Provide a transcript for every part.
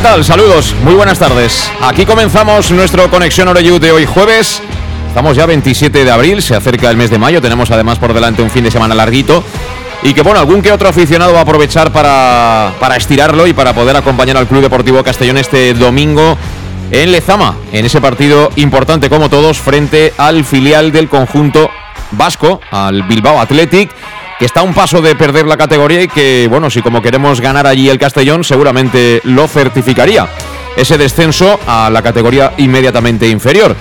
¿Qué tal? Saludos, muy buenas tardes. Aquí comenzamos nuestro Conexión Oreyud de hoy jueves. Estamos ya 27 de abril, se acerca el mes de mayo, tenemos además por delante un fin de semana larguito. Y que bueno, algún que otro aficionado va a aprovechar para, para estirarlo y para poder acompañar al Club Deportivo Castellón este domingo en Lezama, en ese partido importante como todos, frente al filial del conjunto vasco, al Bilbao Athletic que está a un paso de perder la categoría y que, bueno, si como queremos ganar allí el Castellón, seguramente lo certificaría. Ese descenso a la categoría inmediatamente inferior.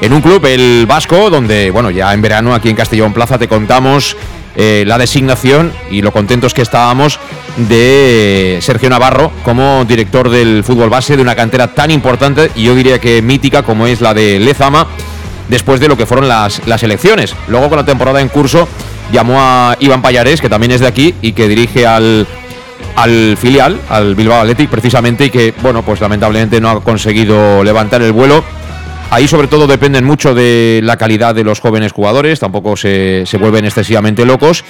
En un club, el Vasco, donde, bueno, ya en verano aquí en Castellón Plaza te contamos eh, la designación y lo contentos que estábamos de Sergio Navarro como director del fútbol base de una cantera tan importante y yo diría que mítica como es la de Lezama después de lo que fueron las, las elecciones. Luego con la temporada en curso llamó a Iván Payares, que también es de aquí y que dirige al, al filial, al Bilbao Athletic precisamente, y que, bueno, pues lamentablemente no ha conseguido levantar el vuelo. Ahí sobre todo dependen mucho de la calidad de los jóvenes jugadores, tampoco se, se vuelven excesivamente locos.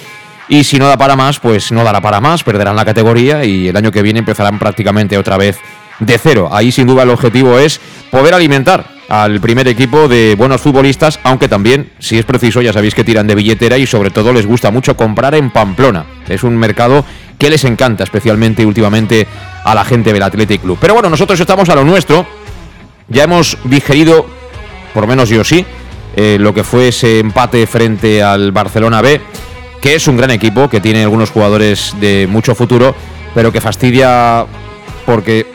Y si no da para más, pues no dará para más, perderán la categoría y el año que viene empezarán prácticamente otra vez de cero. Ahí sin duda el objetivo es poder alimentar al primer equipo de buenos futbolistas, aunque también, si es preciso, ya sabéis que tiran de billetera y sobre todo les gusta mucho comprar en Pamplona. Es un mercado que les encanta, especialmente últimamente a la gente del Athletic Club. Pero bueno, nosotros estamos a lo nuestro. Ya hemos digerido, por menos yo sí, eh, lo que fue ese empate frente al Barcelona B, que es un gran equipo, que tiene algunos jugadores de mucho futuro, pero que fastidia porque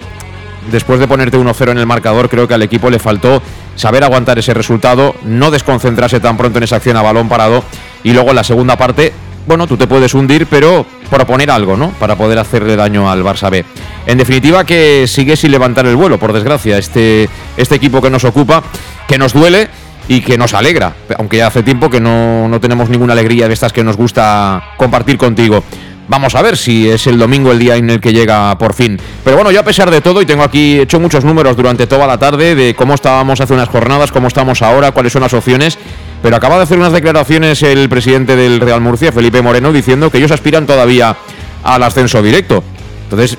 después de ponerte 1-0 en el marcador, creo que al equipo le faltó saber aguantar ese resultado, no desconcentrarse tan pronto en esa acción a balón parado y luego en la segunda parte, bueno, tú te puedes hundir, pero proponer algo, ¿no? Para poder hacerle daño al Barça B. En definitiva, que sigue sin levantar el vuelo, por desgracia, este, este equipo que nos ocupa, que nos duele y que nos alegra, aunque hace tiempo que no, no tenemos ninguna alegría de estas que nos gusta compartir contigo. Vamos a ver si es el domingo el día en el que llega por fin. Pero bueno, yo a pesar de todo, y tengo aquí hecho muchos números durante toda la tarde de cómo estábamos hace unas jornadas, cómo estamos ahora, cuáles son las opciones, pero acaba de hacer unas declaraciones el presidente del Real Murcia, Felipe Moreno, diciendo que ellos aspiran todavía al ascenso directo. Entonces,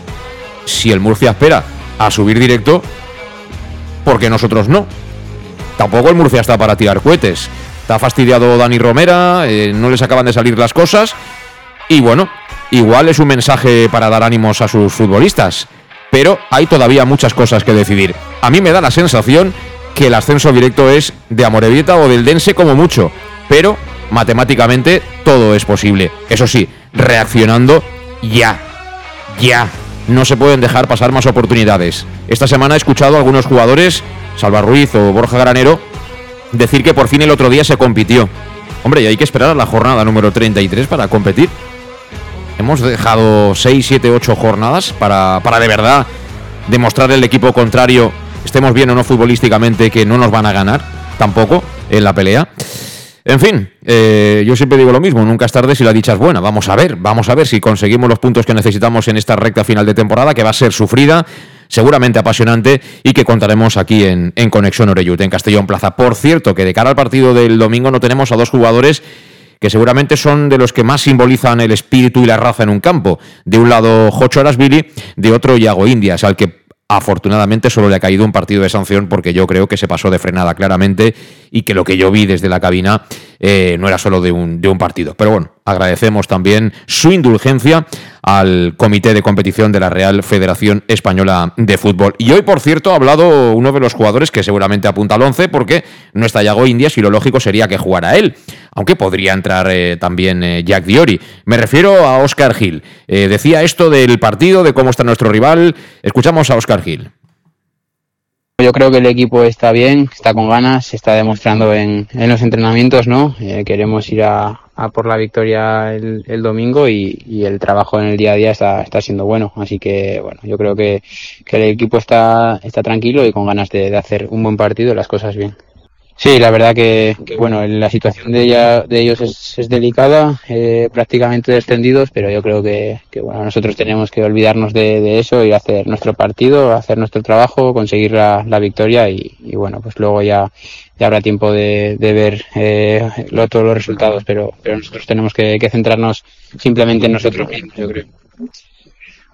si el Murcia espera a subir directo, ¿por qué nosotros no? Tampoco el Murcia está para tirar cohetes. Está fastidiado Dani Romera, eh, no les acaban de salir las cosas. Y bueno, igual es un mensaje para dar ánimos a sus futbolistas, pero hay todavía muchas cosas que decidir. A mí me da la sensación que el ascenso directo es de Amorebieta o del Dense como mucho, pero matemáticamente todo es posible. Eso sí, reaccionando ya, ya. No se pueden dejar pasar más oportunidades. Esta semana he escuchado a algunos jugadores, Salva Ruiz o Borja Granero, decir que por fin el otro día se compitió. Hombre, y hay que esperar a la jornada número 33 para competir. Hemos dejado 6, 7, 8 jornadas para, para de verdad demostrar el equipo contrario, estemos bien o no futbolísticamente, que no nos van a ganar tampoco en la pelea. En fin, eh, yo siempre digo lo mismo, nunca es tarde si la dicha es buena. Vamos a ver, vamos a ver si conseguimos los puntos que necesitamos en esta recta final de temporada, que va a ser sufrida, seguramente apasionante y que contaremos aquí en, en Conexión Oreyut, en Castellón Plaza. Por cierto, que de cara al partido del domingo no tenemos a dos jugadores que seguramente son de los que más simbolizan el espíritu y la raza en un campo. De un lado, Jocho Arasvili, de otro, Iago Indias, al que afortunadamente solo le ha caído un partido de sanción porque yo creo que se pasó de frenada claramente y que lo que yo vi desde la cabina eh, no era solo de un, de un partido. Pero bueno, agradecemos también su indulgencia al Comité de Competición de la Real Federación Española de Fútbol. Y hoy, por cierto, ha hablado uno de los jugadores que seguramente apunta al 11 porque no está Yago Indias y lo lógico sería que jugara él, aunque podría entrar eh, también eh, Jack Diori. Me refiero a Oscar Gil. Decía esto del partido, de cómo está nuestro rival. Escuchamos a Oscar Gil. Yo creo que el equipo está bien, está con ganas, se está demostrando en, los entrenamientos, ¿no? Eh, queremos ir a, por la victoria el, domingo y, el trabajo en el día a día está, está siendo bueno. Así que, bueno, yo creo que, que el equipo está, está tranquilo y con ganas de hacer un buen partido y las cosas bien. Sí, la verdad que, que, bueno, la situación de, ella, de ellos es, es delicada, eh, prácticamente descendidos, pero yo creo que, que, bueno, nosotros tenemos que olvidarnos de, de, eso y hacer nuestro partido, hacer nuestro trabajo, conseguir la, la victoria y, y, bueno, pues luego ya, ya habrá tiempo de, de ver eh, lo, todos los resultados, pero, pero nosotros tenemos que, que centrarnos simplemente en nosotros mismos, yo creo.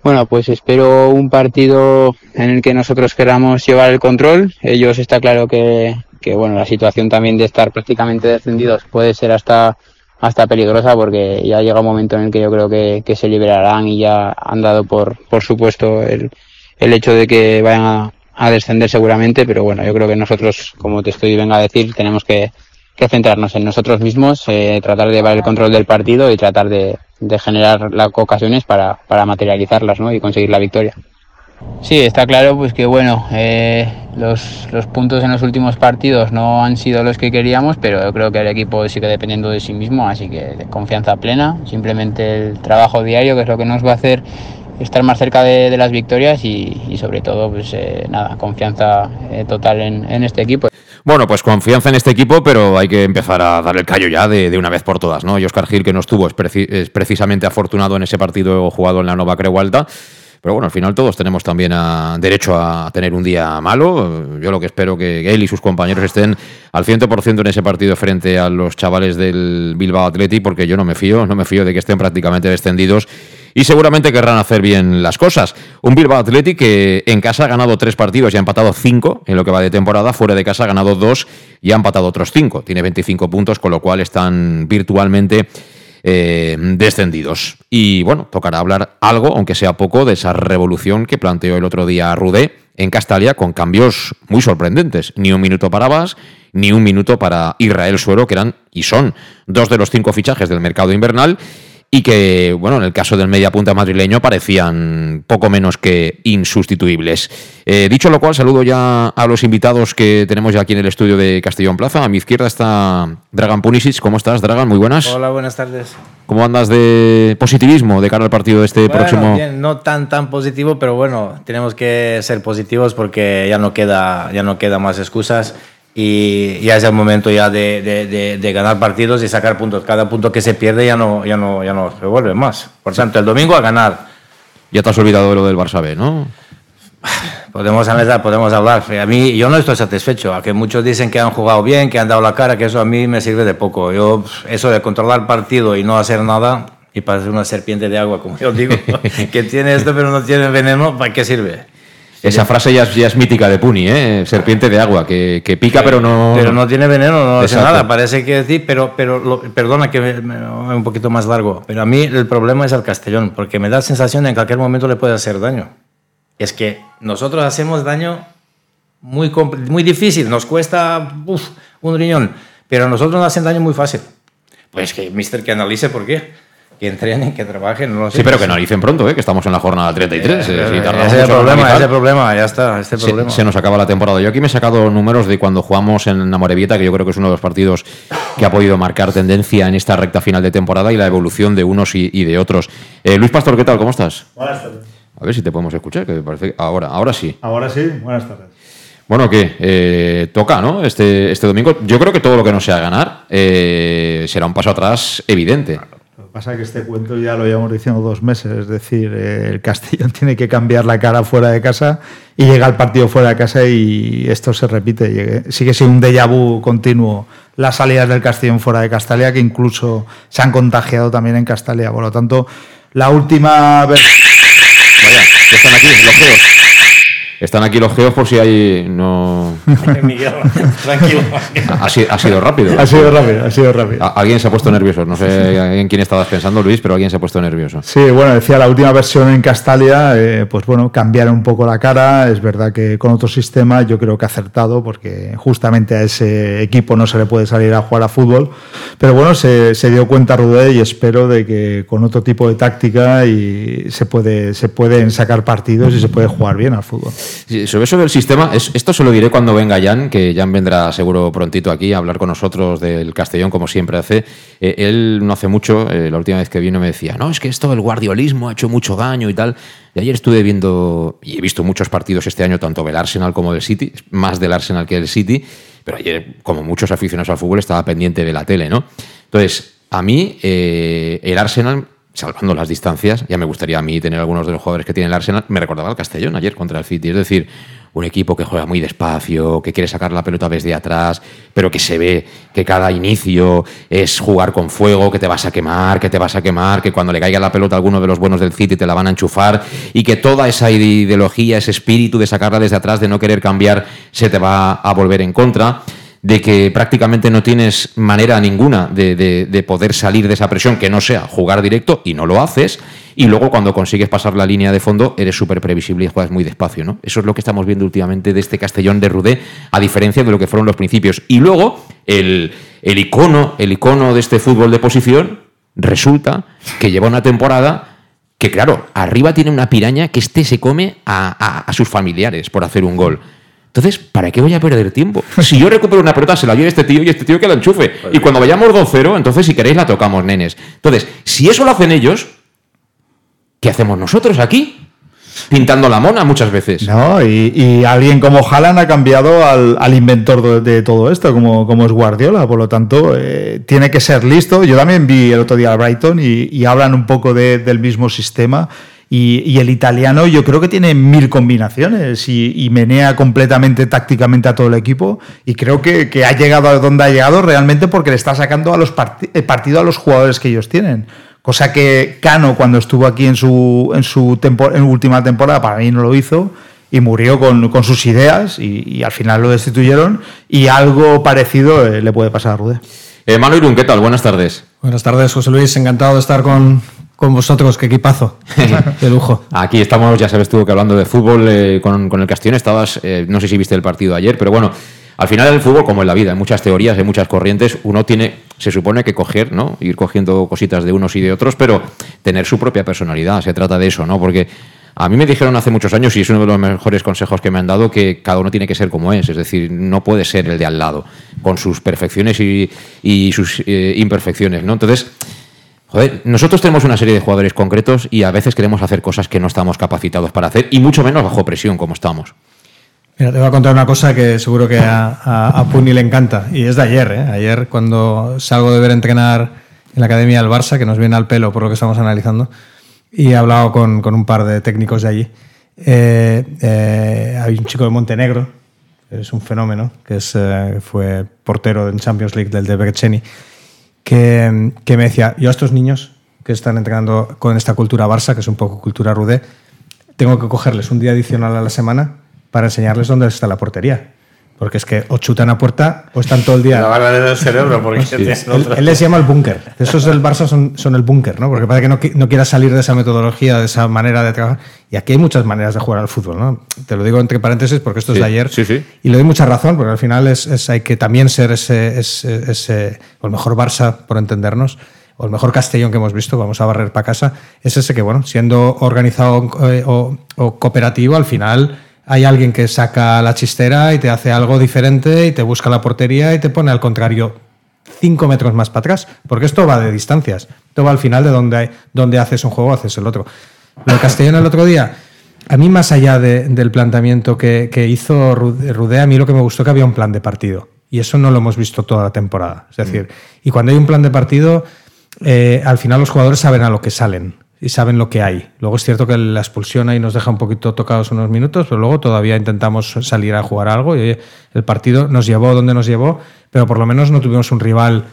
Bueno, pues espero un partido en el que nosotros queramos llevar el control. Ellos está claro que, que bueno, la situación también de estar prácticamente descendidos puede ser hasta hasta peligrosa porque ya llega un momento en el que yo creo que, que se liberarán y ya han dado por, por supuesto el, el hecho de que vayan a, a, descender seguramente, pero bueno, yo creo que nosotros, como te estoy venga a decir, tenemos que, que centrarnos en nosotros mismos, eh, tratar de llevar el control del partido y tratar de, de generar las ocasiones para, para materializarlas ¿no? y conseguir la victoria. Sí, está claro pues que bueno, eh, los, los, puntos en los últimos partidos no han sido los que queríamos, pero yo creo que el equipo sigue dependiendo de sí mismo, así que de confianza plena, simplemente el trabajo diario que es lo que nos va a hacer estar más cerca de, de las victorias y, y, sobre todo pues eh, nada, confianza eh, total en, en, este equipo. Bueno, pues confianza en este equipo, pero hay que empezar a dar el callo ya de, de una vez por todas, ¿no? Y Oscar Gil, que no estuvo, es, preci es precisamente afortunado en ese partido jugado en la Nova Creu Alta. Pero bueno, al final todos tenemos también a, derecho a tener un día malo. Yo lo que espero que él y sus compañeros estén al 100% en ese partido frente a los chavales del Bilbao Atleti, porque yo no me fío, no me fío de que estén prácticamente descendidos y seguramente querrán hacer bien las cosas. Un Bilbao Athletic que en casa ha ganado tres partidos y ha empatado cinco en lo que va de temporada, fuera de casa ha ganado dos y ha empatado otros cinco. Tiene 25 puntos, con lo cual están virtualmente eh, descendidos. Y bueno, tocará hablar algo, aunque sea poco, de esa revolución que planteó el otro día Rudé en Castalia con cambios muy sorprendentes. Ni un minuto para Bas, ni un minuto para Israel Suero, que eran y son dos de los cinco fichajes del mercado invernal y que, bueno, en el caso del mediapunta madrileño parecían poco menos que insustituibles. Eh, dicho lo cual, saludo ya a los invitados que tenemos ya aquí en el estudio de Castellón Plaza. A mi izquierda está Dragan Punisic. ¿Cómo estás, Dragan? Muy buenas. Hola, buenas tardes. ¿Cómo andas de positivismo de cara al partido de este bueno, próximo? Bien, no tan tan positivo, pero bueno, tenemos que ser positivos porque ya no queda, ya no queda más excusas y ya es el momento ya de, de, de, de, ganar partidos y sacar puntos. Cada punto que se pierde ya no, ya no, ya no se vuelve más. Por tanto, el domingo a ganar. Ya te has olvidado de lo del Barça B, ¿no? Podemos hablar, podemos hablar. A mí, yo no estoy satisfecho. A que muchos dicen que han jugado bien, que han dado la cara, que eso a mí me sirve de poco. Yo, eso de controlar el partido y no hacer nada, y parecer una serpiente de agua, como yo digo, que tiene esto pero no tiene veneno, ¿para qué sirve? Esa frase ya es, ya es, mítica de Puni, ¿eh? Serpiente de agua, que, que pica pero no... Pero no tiene veneno, no hace nada. Parece que sí, pero, pero lo, perdona que me, un poquito más largo. Pero a mí el problema es el Castellón, porque me da la sensación de que en cualquier momento le puede hacer daño. Es que nosotros hacemos daño muy, muy difícil, nos cuesta uf, un riñón, pero a nosotros nos hacen daño muy fácil. Pues que Mister que analice por qué que entrenen, que trabajen. No sé. Sí, pero que analicen pronto, ¿eh? que estamos en la jornada 33. Eh, si ese es el problema, ese problema, ya está. Este se, problema. se, nos acaba la temporada. Yo aquí me he sacado números de cuando jugamos en Namorevieta, que yo creo que es uno de los partidos que ha podido marcar tendencia en esta recta final de temporada y la evolución de unos y, y de otros. Eh, Luis Pastor, ¿qué tal? ¿Cómo estás? Buenas tardes. A ver si te podemos escuchar, que parece ahora, ahora sí. Ahora sí, buenas tardes. Bueno, ¿qué? Eh, toca, ¿no? Este, este domingo. Yo creo que todo lo que no sea ganar eh, será un paso atrás evidente. Pasa que este cuento ya lo llevamos diciendo dos meses, es decir, eh, el Castellón tiene que cambiar la cara fuera de casa y llega el partido fuera de casa y esto se repite. Llegue, sigue siendo un déjà vu continuo las salidas del Castellón fuera de Castalia, que incluso se han contagiado también en Castalia. Por lo tanto, la última. Vaya, que están aquí, los feos. Están aquí los geos por si hay. No. Miguel, tranquilo. Ha, sido, ha sido rápido. Ha sido rápido, ha sido rápido. alguien se ha puesto nervioso. No sé en quién estabas pensando, Luis, pero alguien se ha puesto nervioso. Sí, bueno, decía la última versión en Castalia, eh, pues bueno, cambiar un poco la cara. Es verdad que con otro sistema yo creo que ha acertado, porque justamente a ese equipo no se le puede salir a jugar a fútbol. Pero bueno, se, se dio cuenta Rudé y espero de que con otro tipo de táctica y se, puede, se pueden sacar partidos y se puede jugar bien al fútbol. Sobre eso del sistema, esto se lo diré cuando venga Jan, que Jan vendrá seguro prontito aquí a hablar con nosotros del Castellón, como siempre hace. Eh, él no hace mucho, eh, la última vez que vino me decía, no, es que esto del guardiolismo ha hecho mucho daño y tal. Y ayer estuve viendo, y he visto muchos partidos este año, tanto del Arsenal como del City, más del Arsenal que del City, pero ayer, como muchos aficionados al fútbol, estaba pendiente de la tele, ¿no? Entonces, a mí, eh, el Arsenal salvando las distancias, ya me gustaría a mí tener algunos de los jugadores que tiene el Arsenal, me recordaba el Castellón ayer contra el City, es decir, un equipo que juega muy despacio, que quiere sacar la pelota desde atrás, pero que se ve que cada inicio es jugar con fuego, que te vas a quemar, que te vas a quemar, que cuando le caiga la pelota a alguno de los buenos del City te la van a enchufar y que toda esa ideología, ese espíritu de sacarla desde atrás, de no querer cambiar, se te va a volver en contra de que prácticamente no tienes manera ninguna de, poder salir de esa presión que no sea jugar directo y no lo haces. Y luego cuando consigues pasar la línea de fondo eres súper previsible y juegas muy despacio. ¿no? Eso es lo que estamos viendo últimamente de este Castellón de Rudé, a diferencia de lo que fueron los principios. Y luego el, el icono, el icono de este fútbol de posición resulta que lleva una temporada que, claro, arriba tiene una piraña que este se come a sus familiares por hacer un gol. Entonces, ¿para qué voy a perder tiempo? Si yo recupero una pelota, se la lleve este tío y este tío que la enchufe. Y cuando vayamos 2-0, entonces si queréis la tocamos, nenes. Entonces, si eso lo hacen ellos, ¿qué hacemos nosotros aquí? Pintando la mona muchas veces. No, y, alguien como Haaland ha cambiado al, inventor de, todo esto, como, como es Guardiola. Por lo tanto, eh, tiene que ser listo. Yo también vi el otro día a Brighton y, hablan un poco del mismo sistema. Y, el italiano yo creo que tiene mil combinaciones y, menea completamente tácticamente a todo el equipo. Y creo que, ha llegado a donde ha llegado realmente porque le está sacando a los el partido a los jugadores que ellos tienen. Cosa que Cano, cuando estuvo aquí en su, en su en última temporada, para mí no lo hizo y murió con, sus ideas y, al final lo destituyeron. Y algo parecido eh, le puede pasar a Rude. Eh, Manu Irún, ¿qué tal? Buenas tardes. Buenas tardes, José Luis. Encantado de estar con, con vosotros, qué equipazo, de lujo. Aquí estamos, ya sabes tú que hablando de fútbol eh, con, el Castellón, estabas, eh, no sé si viste el partido ayer, pero bueno, al final del fútbol, como en la vida, hay muchas teorías, hay muchas corrientes, uno tiene, se supone que coger, ¿no? Ir cogiendo cositas de unos y de otros, pero tener su propia personalidad, se trata de eso, ¿no? Porque a mí me dijeron hace muchos años, y es uno de los mejores consejos que me han dado, que cada uno tiene que ser como es, es decir, no puede ser el de al lado, con sus perfecciones y, sus eh, imperfecciones, ¿no? Entonces, nosotros tenemos una serie de jugadores concretos y a veces queremos hacer cosas que no estamos capacitados para hacer y mucho menos bajo presión como estamos. Mira, te voy a contar una cosa que seguro que a, Puni le encanta y es de ayer. ¿eh? Ayer cuando salgo de ver entrenar en la Academia del Barça, que nos viene al pelo por lo que estamos analizando, y he hablado con, un par de técnicos de allí. Eh, eh, hay un chico de Montenegro, es un fenómeno, que es, fue portero en Champions League del Debreceni que, me decía, yo a estos niños que están entrenando con esta cultura Barça, que es un poco cultura rude, tengo que cogerles un día adicional a la semana para enseñarles dónde está la portería. Porque es que o chutan a puerta o están todo el día. La barra del cerebro, porque él, les llama el búnker. Esos del Barça son, son el búnker, ¿no? Porque parece que no, no quieras salir de esa metodología, de esa manera de trabajar. Y aquí hay muchas maneras de jugar al fútbol, ¿no? Te lo digo entre paréntesis porque esto es de ayer. Sí, sí. Y le doy mucha razón, porque al final es, es hay que también ser ese, ese, ese, o el mejor Barça, por entendernos, o el mejor Castellón que hemos visto, vamos a barrer para casa, es ese que, bueno, siendo organizado eh, o, o cooperativo, al final hay alguien que saca la chistera y te hace algo diferente y te busca la portería y te pone al contrario cinco metros más para atrás, porque esto va de distancias, esto va al final de donde, donde haces un juego, haces el otro. Lo de Castellón el otro día, a mí más allá del planteamiento que, hizo Rudé, a mí lo que me gustó que había un plan de partido, y eso no lo hemos visto toda la temporada. Es decir, y cuando hay un plan de partido, eh, al final los jugadores saben a lo que salen y saben lo que hay. Luego es cierto que la expulsión ahí nos deja un poquito tocados unos minutos, pero luego todavía intentamos salir a jugar algo y el partido nos llevó donde nos llevó, pero por lo menos no tuvimos un rival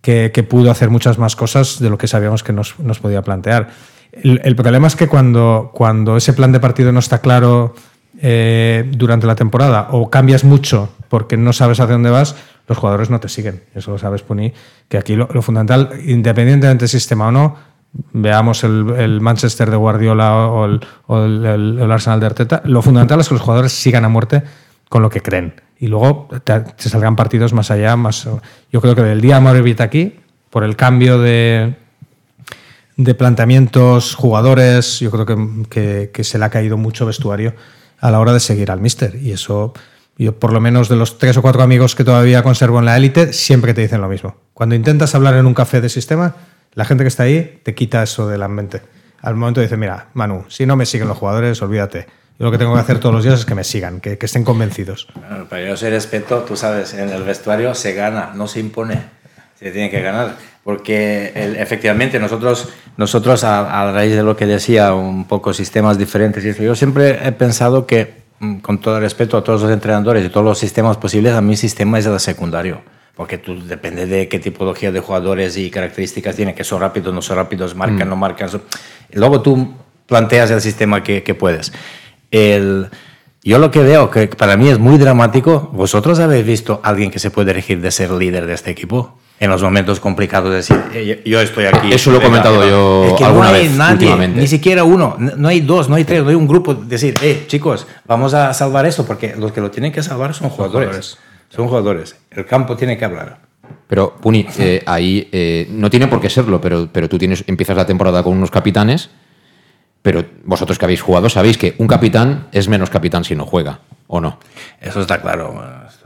que, pudo hacer muchas más cosas de lo que sabíamos que nos, podía plantear. El, problema es que cuando, cuando ese plan de partido no está claro eh, durante la temporada o cambias mucho porque no sabes hacia dónde vas, los jugadores no te siguen. Eso lo sabes, Puni, que aquí lo, fundamental, independientemente del sistema o no, veamos el, Manchester de Guardiola o, el, Arsenal de Arteta, lo fundamental es que los jugadores sigan a muerte con lo que creen. Y luego se salgan partidos más allá, más... Yo creo que del día de aquí, por el cambio de, de planteamientos, jugadores, yo creo que, que se le ha caído mucho vestuario a la hora de seguir al mister. Y eso, yo por lo menos de los tres o cuatro amigos que todavía conservo en la élite, siempre te dicen lo mismo. Cuando intentas hablar en un café de sistema, la gente que está ahí te quita eso de la mente. Al momento dice, mira, Manu, si no me siguen los jugadores, olvídate. Yo lo que tengo que hacer todos los días es que me sigan, que, estén convencidos. Bueno, pero yo respeto, tú sabes, en el vestuario se gana, no se impone. Se tiene que ganar. Porque efectivamente nosotros, nosotros a, raíz de lo que decía, un poco sistemas diferentes, yo siempre he pensado que, mm, con todo el respeto a todos los entrenadores y todos los sistemas posibles, a mi sistema es el secundario. Porque tú depende de qué tipología de jugadores y características tiene, que son rápidos, no son rápidos, marcan, mm. no marcan. Luego tú planteas el sistema que, que puedes. El, yo lo que veo, que para mí es muy dramático, ¿vosotros habéis visto a alguien que se puede elegir de ser líder de este equipo? en los momentos complicados, decir, eh, yo estoy aquí. Eso lo he comentado yo alguna no hay vez nadie, Ni siquiera uno, no hay dos, no hay tres, no hay un grupo. Decir, eh, chicos, vamos a salvar esto, porque los que lo tienen que salvar son jugadores. Son jugadores. El campo tiene que hablar. Pero, Puni, eh, ahí eh, no tiene por qué serlo, pero, pero tú tienes, empiezas la temporada con unos capitanes, pero vosotros que habéis jugado sabéis que un capitán es menos capitán si no juega, ¿o no? Eso está claro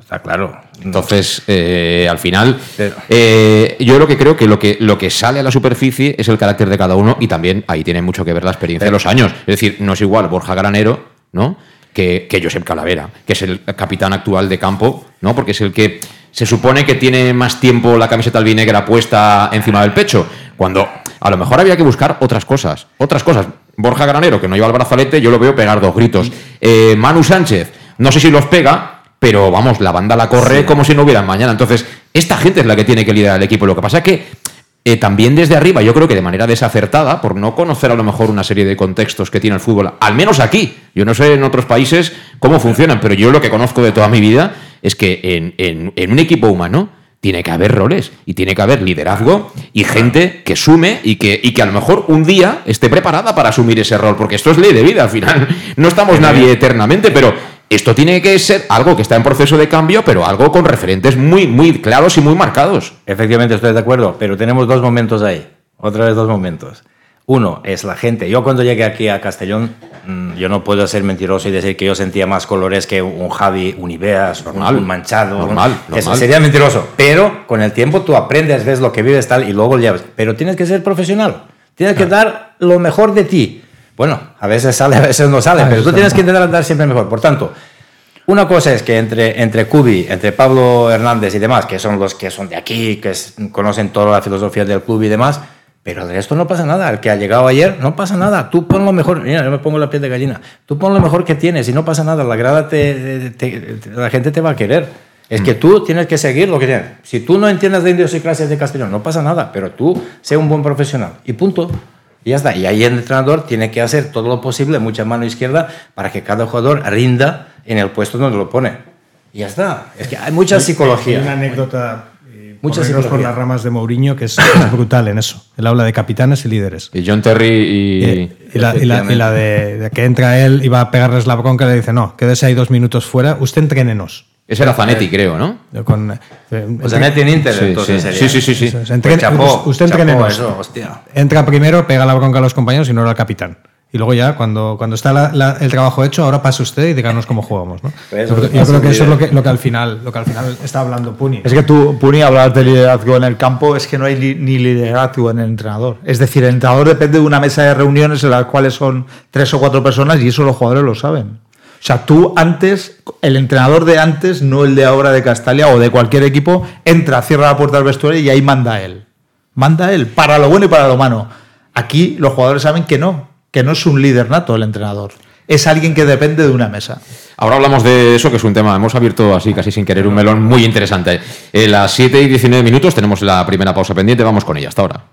Está claro. Entonces, eh, al final, eh, yo lo que creo que lo, que lo que sale a la superficie es el carácter de cada uno y también ahí tiene mucho que ver la experiencia de los años. Es decir, no es igual Borja Granero, ¿no? Que, que Josep Calavera, que es el capitán actual de campo, ¿no? Porque es el que se supone que tiene más tiempo la camiseta albinegra puesta encima del pecho, cuando a lo mejor había que buscar otras cosas, otras cosas. Borja Granero, que no lleva el brazalete, yo lo veo pegar dos gritos. Eh, Manu Sánchez, no sé si los pega, pero vamos, la banda la corre como si no hubiera mañana. Entonces, esta gente es la que tiene que liderar el equipo. Lo que pasa es que eh, también desde arriba, yo creo que de manera desacertada, por no conocer a lo mejor una serie de contextos que tiene el fútbol, al menos aquí, yo no sé en otros países cómo funcionan, pero yo lo que conozco de toda mi vida es que en, un equipo humano tiene que haber roles y tiene que haber liderazgo y gente que sume y que, y que a lo mejor un día esté preparada para asumir ese rol, porque esto es ley de vida, al final no estamos nadie eternamente, pero esto tiene que ser algo que está en proceso de cambio, pero algo con referentes muy, muy claros y muy marcados. Efectivamente, estoy de acuerdo, pero tenemos dos momentos ahí. Otra vez dos momentos. Uno es la gente. Yo cuando llegué aquí a Castellón, mm, yo no puedo ser mentiroso y decir que yo sentía más colores que un Javi, un Ibeas, normal, un Manchado. Normal, Eso sería mentiroso. Pero con el tiempo tú aprendes, ves lo que vives tal y luego llevas. Pero tienes que ser profesional. Tienes que dar lo mejor de ti. Bueno, a veces sale, a veces no sale, pero tú tienes que intentar andar siempre mejor. Por tanto, una cosa es que entre, entre Cubi, entre Pablo Hernández y demás, que son los que son de aquí, que conocen toda la filosofía del club y demás, pero de esto no pasa nada. El que ha llegado ayer, no pasa nada. Tú pon lo mejor. Mira, yo me pongo la piel de gallina. Tú pon lo mejor que tienes y no pasa nada. La grada te, la gente te va a querer. Es que mm. tú tienes que seguir lo que tienes. Si tú no entiendes de indios y clases de castellano, no pasa nada, pero tú sé un buen profesional. Y punto. Y ya está. Y ahí el entrenador tiene que hacer todo lo posible, mucha mano izquierda, para que cada jugador rinda en el puesto donde lo pone. Y ya está. Es que hay mucha psicología. Hay una anécdota eh, muchas por las ramas de Mourinho que es, brutal en eso. Él habla de capitanes y líderes. Y John Terry y... Eh, y, la, y, la, de, que entra él y va a pegarles la bronca y le dice, no, quédese ahí dos minutos fuera, usted entrénenos. Ese era Zanetti, creo, ¿no? Con, eh, Zanetti en Inter, sí, entonces sí. sí, sí, sí, sí. usted entrénenos. Entra primero, pega la bronca a los compañeros y no era el capitán. Y luego ya, cuando, cuando está el trabajo hecho, ahora pasa usted y díganos cómo jugamos. ¿no? Pues yo, creo que eso es lo que, lo que, al final, lo que al final está hablando Puni. Es que tú, Puni, hablas de liderazgo en el campo, es que no hay ni liderazgo en el entrenador. Es decir, el entrenador depende de una mesa de reuniones en las cuales son tres o cuatro personas y eso los jugadores lo saben. O sea, tú antes, el entrenador de antes, no el de ahora de Castalia o de cualquier equipo, entra, cierra la puerta del vestuario y ahí manda él. Manda él, para lo bueno y para lo malo. Aquí los jugadores saben que no, que no es un líder nato el entrenador. Es alguien que depende de una mesa. Ahora hablamos de eso, que es un tema, hemos abierto así casi sin querer un melón muy interesante. En las 7 y 19 minutos tenemos la primera pausa pendiente, vamos con ella hasta ahora.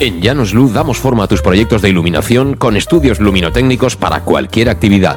En Llanos Luz damos forma a tus proyectos de iluminación con estudios luminotécnicos para cualquier actividad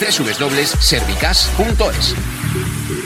www.servicas.es.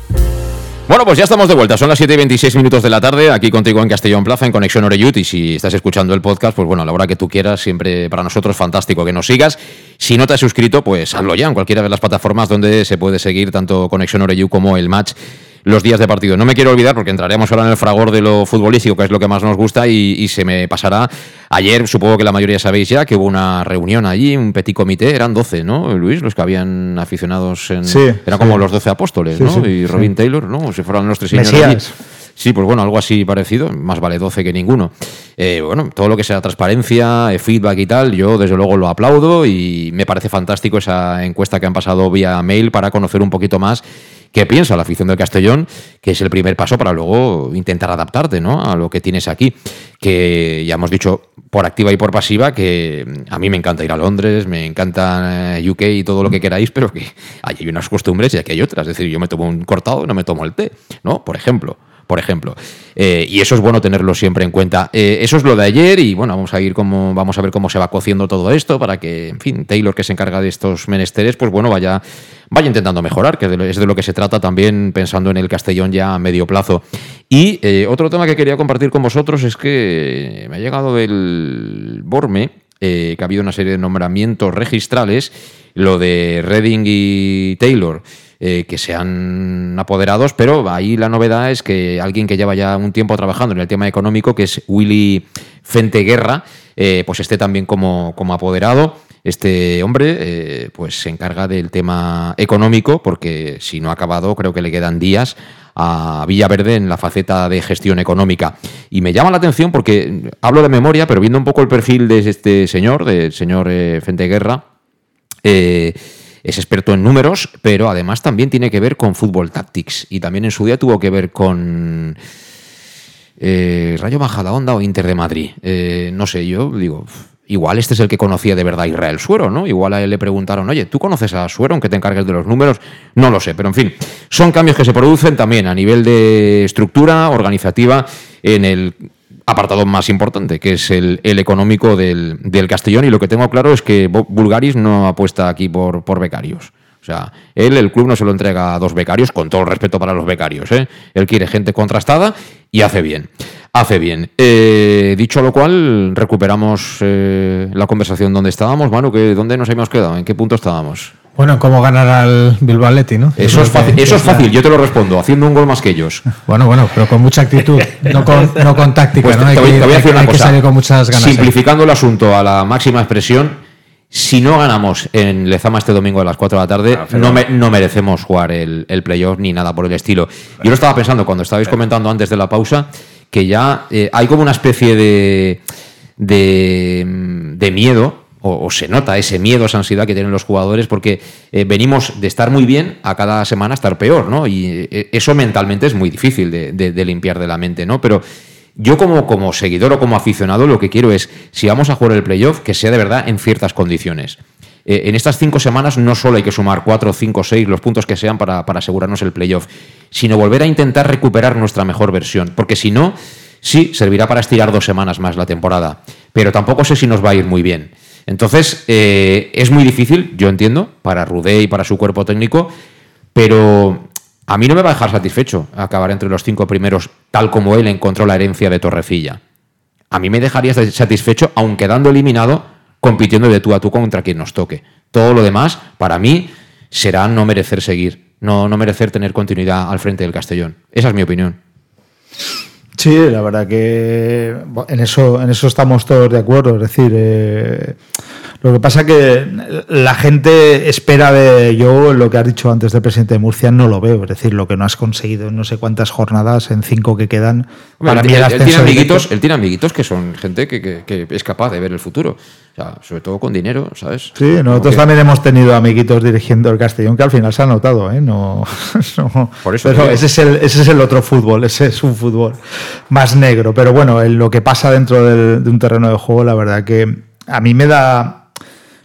Bueno, pues ya estamos de vuelta. Son las 7 y 26 minutos de la tarde, aquí contigo en Castellón Plaza, en Conexión Oreyut. Y si estás escuchando el podcast, pues bueno, a la hora que tú quieras, siempre para nosotros fantástico que nos sigas. Si no te has suscrito, pues hazlo ya en cualquiera de las plataformas donde se puede seguir tanto Conexión Oreyut como el match los días de partido. No me quiero olvidar porque entraremos ahora en el fragor de lo futbolístico, que es lo que más nos gusta, y, se me pasará. Ayer, supongo que la mayoría sabéis ya que hubo una reunión allí, un petit comité, eran 12, ¿no, Luis? Los que habían aficionados en. Sí, eran como los 12 apóstoles, Sí, ¿no? sí, y. Robin Taylor, ¿no? Si fueran los tres señores. Mesías. allí. Sí, pues bueno, algo así parecido, más vale 12 que ninguno. Eh, bueno, todo lo que sea transparencia, eh, feedback y tal, yo desde luego lo aplaudo y me parece fantástico esa encuesta que han pasado vía mail para conocer un poquito más qué piensa la afición del Castellón, que es el primer paso para luego intentar adaptarte ¿no? a lo que tienes aquí. Que ya hemos dicho por activa y por pasiva que a mí me encanta ir a Londres, me encanta eh, UK y todo lo que queráis, pero que hay unas costumbres y aquí hay otras. Es decir, yo me tomo un cortado y no me tomo el té, ¿no? Por ejemplo por ejemplo. Eh, y eso es bueno tenerlo siempre en cuenta. Eh, eso es lo de ayer y bueno, vamos a ir como, vamos a ver cómo se va cociendo todo esto para que, en fin, Taylor que se encarga de estos menesteres, pues bueno, vaya, vaya intentando mejorar, que es de lo que se trata también pensando en el Castellón ya a medio plazo. Y eh, otro tema que quería compartir con vosotros es que me ha llegado del Borme, que ha habido una serie de nombramientos registrales, lo de Redding y Taylor eh, que se han apoderados, pero ahí la novedad es que alguien que lleva ya un tiempo trabajando en el tema económico, que es Willy Fenteguerra, eh, pues esté también como, como apoderado. Este hombre eh, pues se encarga del tema económico, porque si no ha acabado, creo que le quedan días a Villaverde en la faceta de gestión económica. Y me llama la atención porque hablo de memoria, pero viendo un poco el perfil de este señor, del señor eh, Fenteguerra, eh, es experto en números, pero además también tiene que ver con Fútbol Tactics y también en su día tuvo que ver con eh, Rayo Majadahonda o Inter de Madrid. Eh, no sé, yo digo, igual este es el que conocía de verdad a Israel Suero, ¿no? Igual a él le preguntaron, oye, ¿tú conoces a Suero aunque te encargues de los números? No lo sé, pero en fin, son cambios que se producen también a nivel de estructura organizativa en el apartado más importante, que es el, económico del, del Castellón. Y lo que tengo claro es que Bulgaris no apuesta aquí por, por becarios. O sea, él, el club no se lo entrega a dos becarios, con todo el respeto para los becarios. ¿eh? Él quiere gente contrastada y hace bien. Hace bien. Eh, dicho lo cual, recuperamos eh, la conversación donde estábamos. Manu, ¿dónde nos habíamos quedado? ¿En qué punto estábamos? Bueno, ¿cómo ganar al Bilbao no? Eso es que- fácil, eso es que fácil, yo te lo respondo, haciendo un gol más que ellos. Bueno, bueno, pero con mucha actitud, no con, no con táctica, Pues ¿no? te, Hay voy, que, te voy a hay decir que- una hay que cosa. salir con muchas ganas. ¿eh? Simplificando el asunto a la máxima expresión, si no ganamos en Lezama este domingo a las 4 de la tarde, Ah, no, me- no merecemos jugar el, el playoff ni nada por el estilo. Yo lo estaba pensando cuando estabais comentando antes de la pausa, que ya eh, hay como una especie de, de, mm, de miedo, o, se nota ese miedo, esa ansiedad que tienen los jugadores, porque eh, venimos de estar muy bien a cada semana estar peor, ¿no? Y eh, eso mentalmente es muy difícil de, limpiar de la mente, ¿no? Pero yo como, seguidor o como aficionado lo que quiero es, si vamos a jugar el playoff, que sea de verdad en ciertas condiciones. Eh, en estas cinco semanas no solo hay que sumar cuatro, cinco, seis, los puntos que sean para asegurarnos el playoff, sino volver a intentar recuperar nuestra mejor versión. Porque si no, sí, servirá para estirar dos semanas más la temporada. Pero tampoco sé si nos va a ir muy bien. Entonces, eh, es muy difícil, yo entiendo, para Rudé y para su cuerpo técnico, pero a mí no me va a dejar satisfecho acabar entre los cinco primeros, tal como él encontró la herencia de Torrecilla. A mí me dejaría satisfecho, aun quedando eliminado, compitiendo de tú a tú contra quien nos toque. Todo lo demás, para mí, será no merecer seguir, no, no merecer tener continuidad al frente del Castellón. Esa es mi opinión. Sí, la verdad que en eso, en eso estamos todos de acuerdo. Es decir, eh, lo que pasa que la gente espera de yo lo que has dicho antes del presidente de Murcia no lo veo. Es decir, lo que no has conseguido en no sé cuántas jornadas, en cinco que quedan. Hombre, para él, mí el él- él tiene amiguitos, él tiene amiguitos que son gente que, que- que es capaz de ver el futuro. O sea, sobre todo con dinero, ¿sabes? Sí, nosotros que- también hemos tenido amiguitos dirigiendo el Castellón que al final se ha notado, ¿eh? No, no- Por eso pero ese es, el, ese es el otro fútbol, ese es un fútbol más negro. Pero bueno, en lo que pasa dentro del- de un terreno de juego, la verdad que a mí me da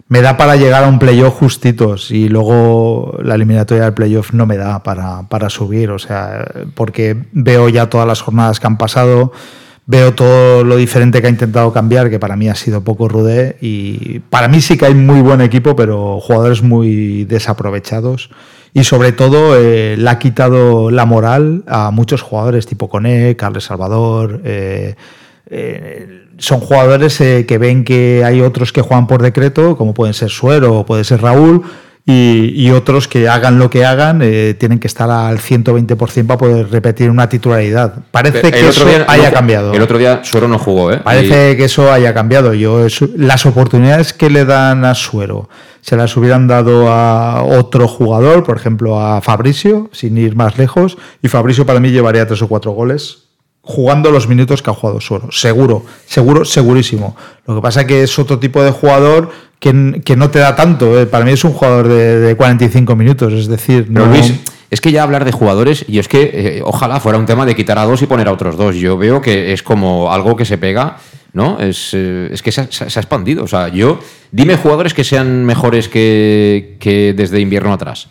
me da para llegar a un playoff justitos y luego la eliminatoria del playoff no me da para, para subir, o sea, porque veo ya todas las jornadas que han pasado, veo todo lo diferente que ha intentado cambiar, que para mí ha sido poco rude y para mí sí que hay muy buen equipo, pero jugadores muy desaprovechados y sobre todo eh, le ha quitado la moral a muchos jugadores tipo Coné, Carles Salvador, eh, eh, son jugadores eh, que ven que hay otros que juegan por decreto, como pueden ser Suero o puede ser Raúl, y, y otros que hagan lo que hagan, eh, tienen que estar al 120% para poder repetir una titularidad. Parece que eso día haya cambiado. El otro día Suero no jugó, ¿eh? Parece que eso haya cambiado. Yo las oportunidades que le dan a Suero se las hubieran dado a otro jugador, por ejemplo a Fabricio, sin ir más lejos, y Fabricio para mí llevaría tres o cuatro goles jugando los minutos que ha jugado Suero. Seguro, seguro, segurísimo. Lo que pasa que es otro tipo de jugador que, que no te da tanto. eh. Para mí es un jugador de, de 45 minutos, es decir, Pero no- Luis, es que ya hablar de jugadores, y es que eh, ojalá fuera un tema de quitar a dos y poner a otros dos. Yo veo que es como algo que se pega, ¿no? Es, eh, es que se ha, se ha- se ha expandido. O sea, yo, dime jugadores que sean mejores que, que desde invierno atrás.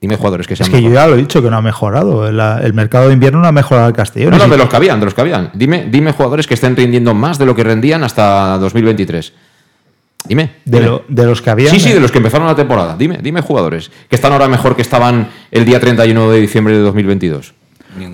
Dime jugadores que sean es que yo ya lo he dicho que no ha mejorado. El, el mercado de invierno no ha mejorado el Castellón. No, no, de los que habían, de los que habían. Dime, dime jugadores que estén rindiendo más de lo que rendían hasta 2023. Dime. de, dime. lo- de los que había. Sí, sí, de los que empezaron la temporada. Dime, dime jugadores que están ahora mejor que estaban el día 31 de diciembre de 2022.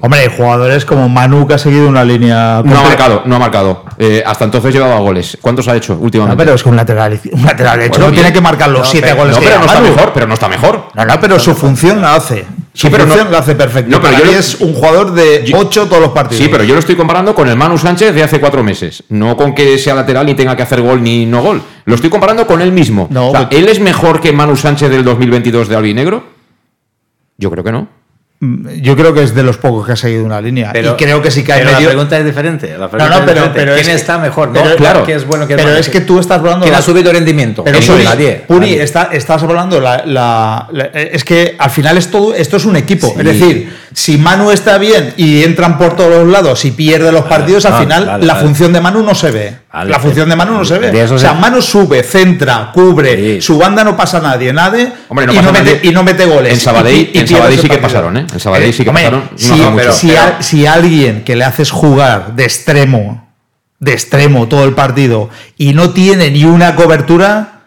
Hombre, hay jugadores como Manu que ha seguido una línea. No ha marcado, no ha marcado. Eh, hasta entonces llevaba goles. ¿Cuántos ha hecho No, últimamente? pero es que un lateral, un lateral hecho Bueno, no tiene que marcar los No, siete pero- goles no, que pero no está Manu. mejor, pero no está mejor. No, no, pero su función la hace. Su Sí, pero función no- la hace perfecto. No, pero Para yo mí es un jugador de Yo- 8 todos los partidos. Sí, pero yo lo estoy comparando con el Manu Sánchez de hace cuatro meses. No con que sea lateral ni tenga que hacer gol ni no gol. Lo estoy comparando con él mismo. No, O sea, pero- ¿Él es mejor que Manu Sánchez del 2022 de Albinegro? Yo creo que no. Yo creo que es de los pocos que ha seguido una línea. y creo que sí que hay pero medio. la pregunta es diferente. La No, pregunta no, pero, pero ¿Quién es que- está mejor? pero- no, claro. ¿Quién es bueno? quién pero es que tú estás hablando. ¿Quién la- ha subido rendimiento? Pero Puri, nadie. Puri, nadie. está- estás hablando la, la- la- es que al final es todo, esto es un equipo. Sí. Es decir, si Manu está bien y entran por todos los lados y pierde los partidos, al vale, final vale, la vale. función de Manu no se ve. La función de Manu no se ve. Eso o sea, se- Manu sube, centra, cubre, Sí. su banda no pasa a nadie, nadie Hombre, no y, pasa no mete, nadie. y no mete goles. En Sabadell- sí que pasaron, ¿eh? En Sabadell sí que hombre, pasaron. No Si, hace mucho. si Pero- a- si alguien que le haces jugar de extremo, de extremo todo el partido y no tiene ni una cobertura,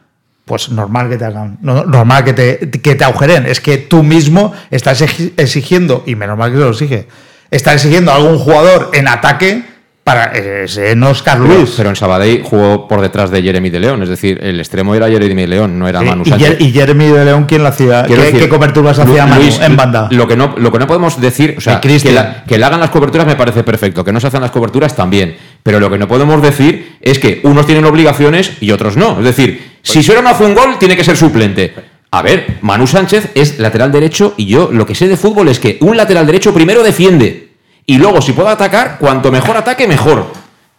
pues normal que te hagan, no- normal que te, que te agujeren. Es que tú mismo estás exi- exigiendo, y menos mal que se lo exige, estás exigiendo a algún jugador en ataque para ese no Oscar Luis. Pero en Sabadell jugó por detrás de Jeremy de León, es decir, el extremo era Jeremy de León, no era Manu Sánchez. y Jeremy de León, ¿quién lo hacía? ¿Qué, Quiero decir, qué coberturas hacía Manu Luis, en banda? Lo que, no, lo que no podemos decir, o sea, que, la- que le hagan las coberturas me parece perfecto, que no se hacen las coberturas también. Pero lo que no podemos decir es que unos tienen obligaciones y otros no. Es decir, si Sora no hace un gol, tiene que ser suplente. A ver, Manu Sánchez es lateral derecho y yo lo que sé de fútbol es que un lateral derecho primero defiende y luego si puede atacar, cuanto mejor ataque, mejor.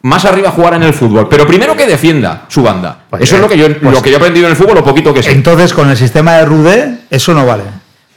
Más arriba jugar en el fútbol, pero primero que defienda su banda. Pues Eso es lo que yo pues- lo que yo he aprendido en el fútbol, lo poquito que sé. Entonces, con el sistema de Rudé, eso no vale.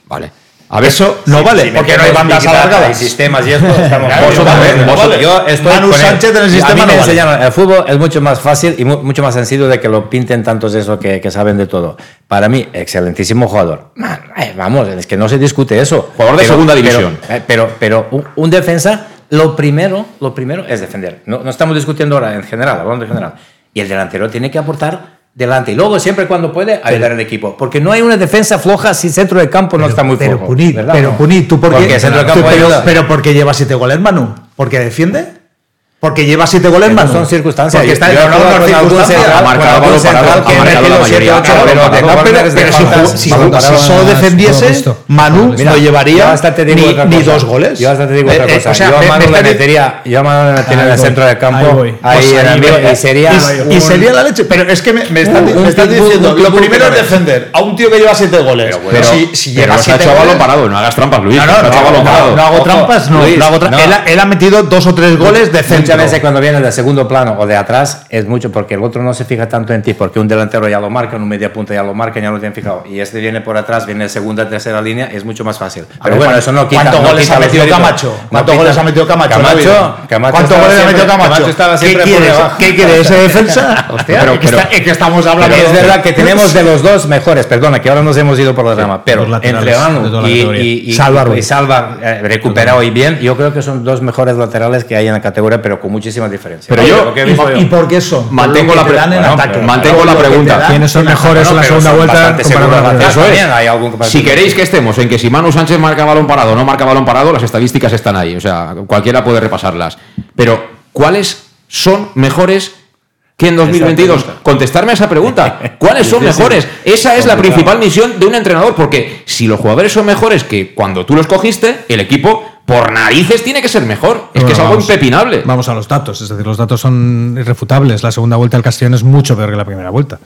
Vale. A ver, Eso no vale, Si porque no hay bandas alargadas. Y sistemas y esto, estamos Claro, Vos no vale. Yo estoy Manu. Sánchez en el sistema a mí no me vale. enseñaron, el fútbol es mucho más fácil y mu- mucho más sencillo de que lo pinten tantos de eso que, que saben de todo. Para mí, excelentísimo jugador. Man, eh, vamos, es que no se discute eso. Jugador de segunda división. Pero, eh, pero, pero un, un defensa, lo primero, lo primero es defender. No, no estamos discutiendo ahora en general, hablando en general. Y el delantero tiene que aportar delante. Y luego, siempre cuando puede, ayudar al equipo. Porque no hay una defensa floja si centro de campo no está muy Pero flojo. ¿verdad? pero ¿No? Punit, ¿tú por qué? Porque centro de campo tú- pero, pero ¿por qué lleva siete goles, Manu? ¿Porque defiende? ¿Porque lleva siete goles, Manu? son circunstancias. Porque está Yo- no, no, no, circunstancias. Ha marcado central que la mayoría. pero si, solo más. defendiese. Manu no llevaría ni, dos goles. Yo hasta te digo otra cosa. o sea, yo a Manu le está- metería, yo a Manu le metería en el centro de campo. ahí en y sería. y, sería la leche. Pero es que me, pitbull, diciendo, lo primero es defender a un tío que lleva siete goles. Pero, si, lleva siete goles- parado, no hagas trampas, Luis. No, hago trampas, no. Él ha metido dos o tres goles de centro. Muchas veces cuando viene de segundo plano o de atrás es mucho porque el otro no se fija tanto en ti, porque un delantero ya lo marca, un media punta ya lo marca, ya lo tienen fijado. Y este viene por atrás, viene de segunda, tercera línea, es mucho más fácil. Pero bueno, ¿cuánto- eso no quita. cuántos no goles quita ha metido. Camacho? ¿Cuántos goles ha metido Camacho, Camacho? Camacho ¿Cuántos goles ha metido Camacho? Camacho estaba ¿Qué siempre por quiere. ¿Qué quiere ese defensa? Hostia, Pero- es, que pero- está- es que estamos hablando Pero es verdad que tenemos de los dos mejores, perdona, que ahora nos hemos ido por la rama, pero entre la y, y, y, Salva y. Salva, eh, recuperado y bien, yo creo que son dos mejores laterales que hay en la categoría, pero con muchísimas diferencias. Pero yo- Lo que he ¿Y, visto yo. ¿Y por qué son? Mantengo la bueno, mantengo pregunta. dan ¿Quiénes son mejores en la segunda vuelta Eso es. también, hay algún que Si queréis que estemos en que si Manu Sánchez marca balón parado o no marca balón parado, las estadísticas están ahí. O sea, cualquiera puede repasarlas. Pero, ¿cuáles son mejores que en 2022? pregunta. Contestarme a esa pregunta. ¿Cuáles son mejores? Esa es la principal misión de un entrenador. Porque si los jugadores son mejores que cuando tú los cogiste, el equipo, por narices, tiene que ser mejor. Es que es algo vamos- impepinable. Vamos a los datos, es decir, los datos son irrefutables. La segunda vuelta del Castellón es mucho peor que la primera vuelta.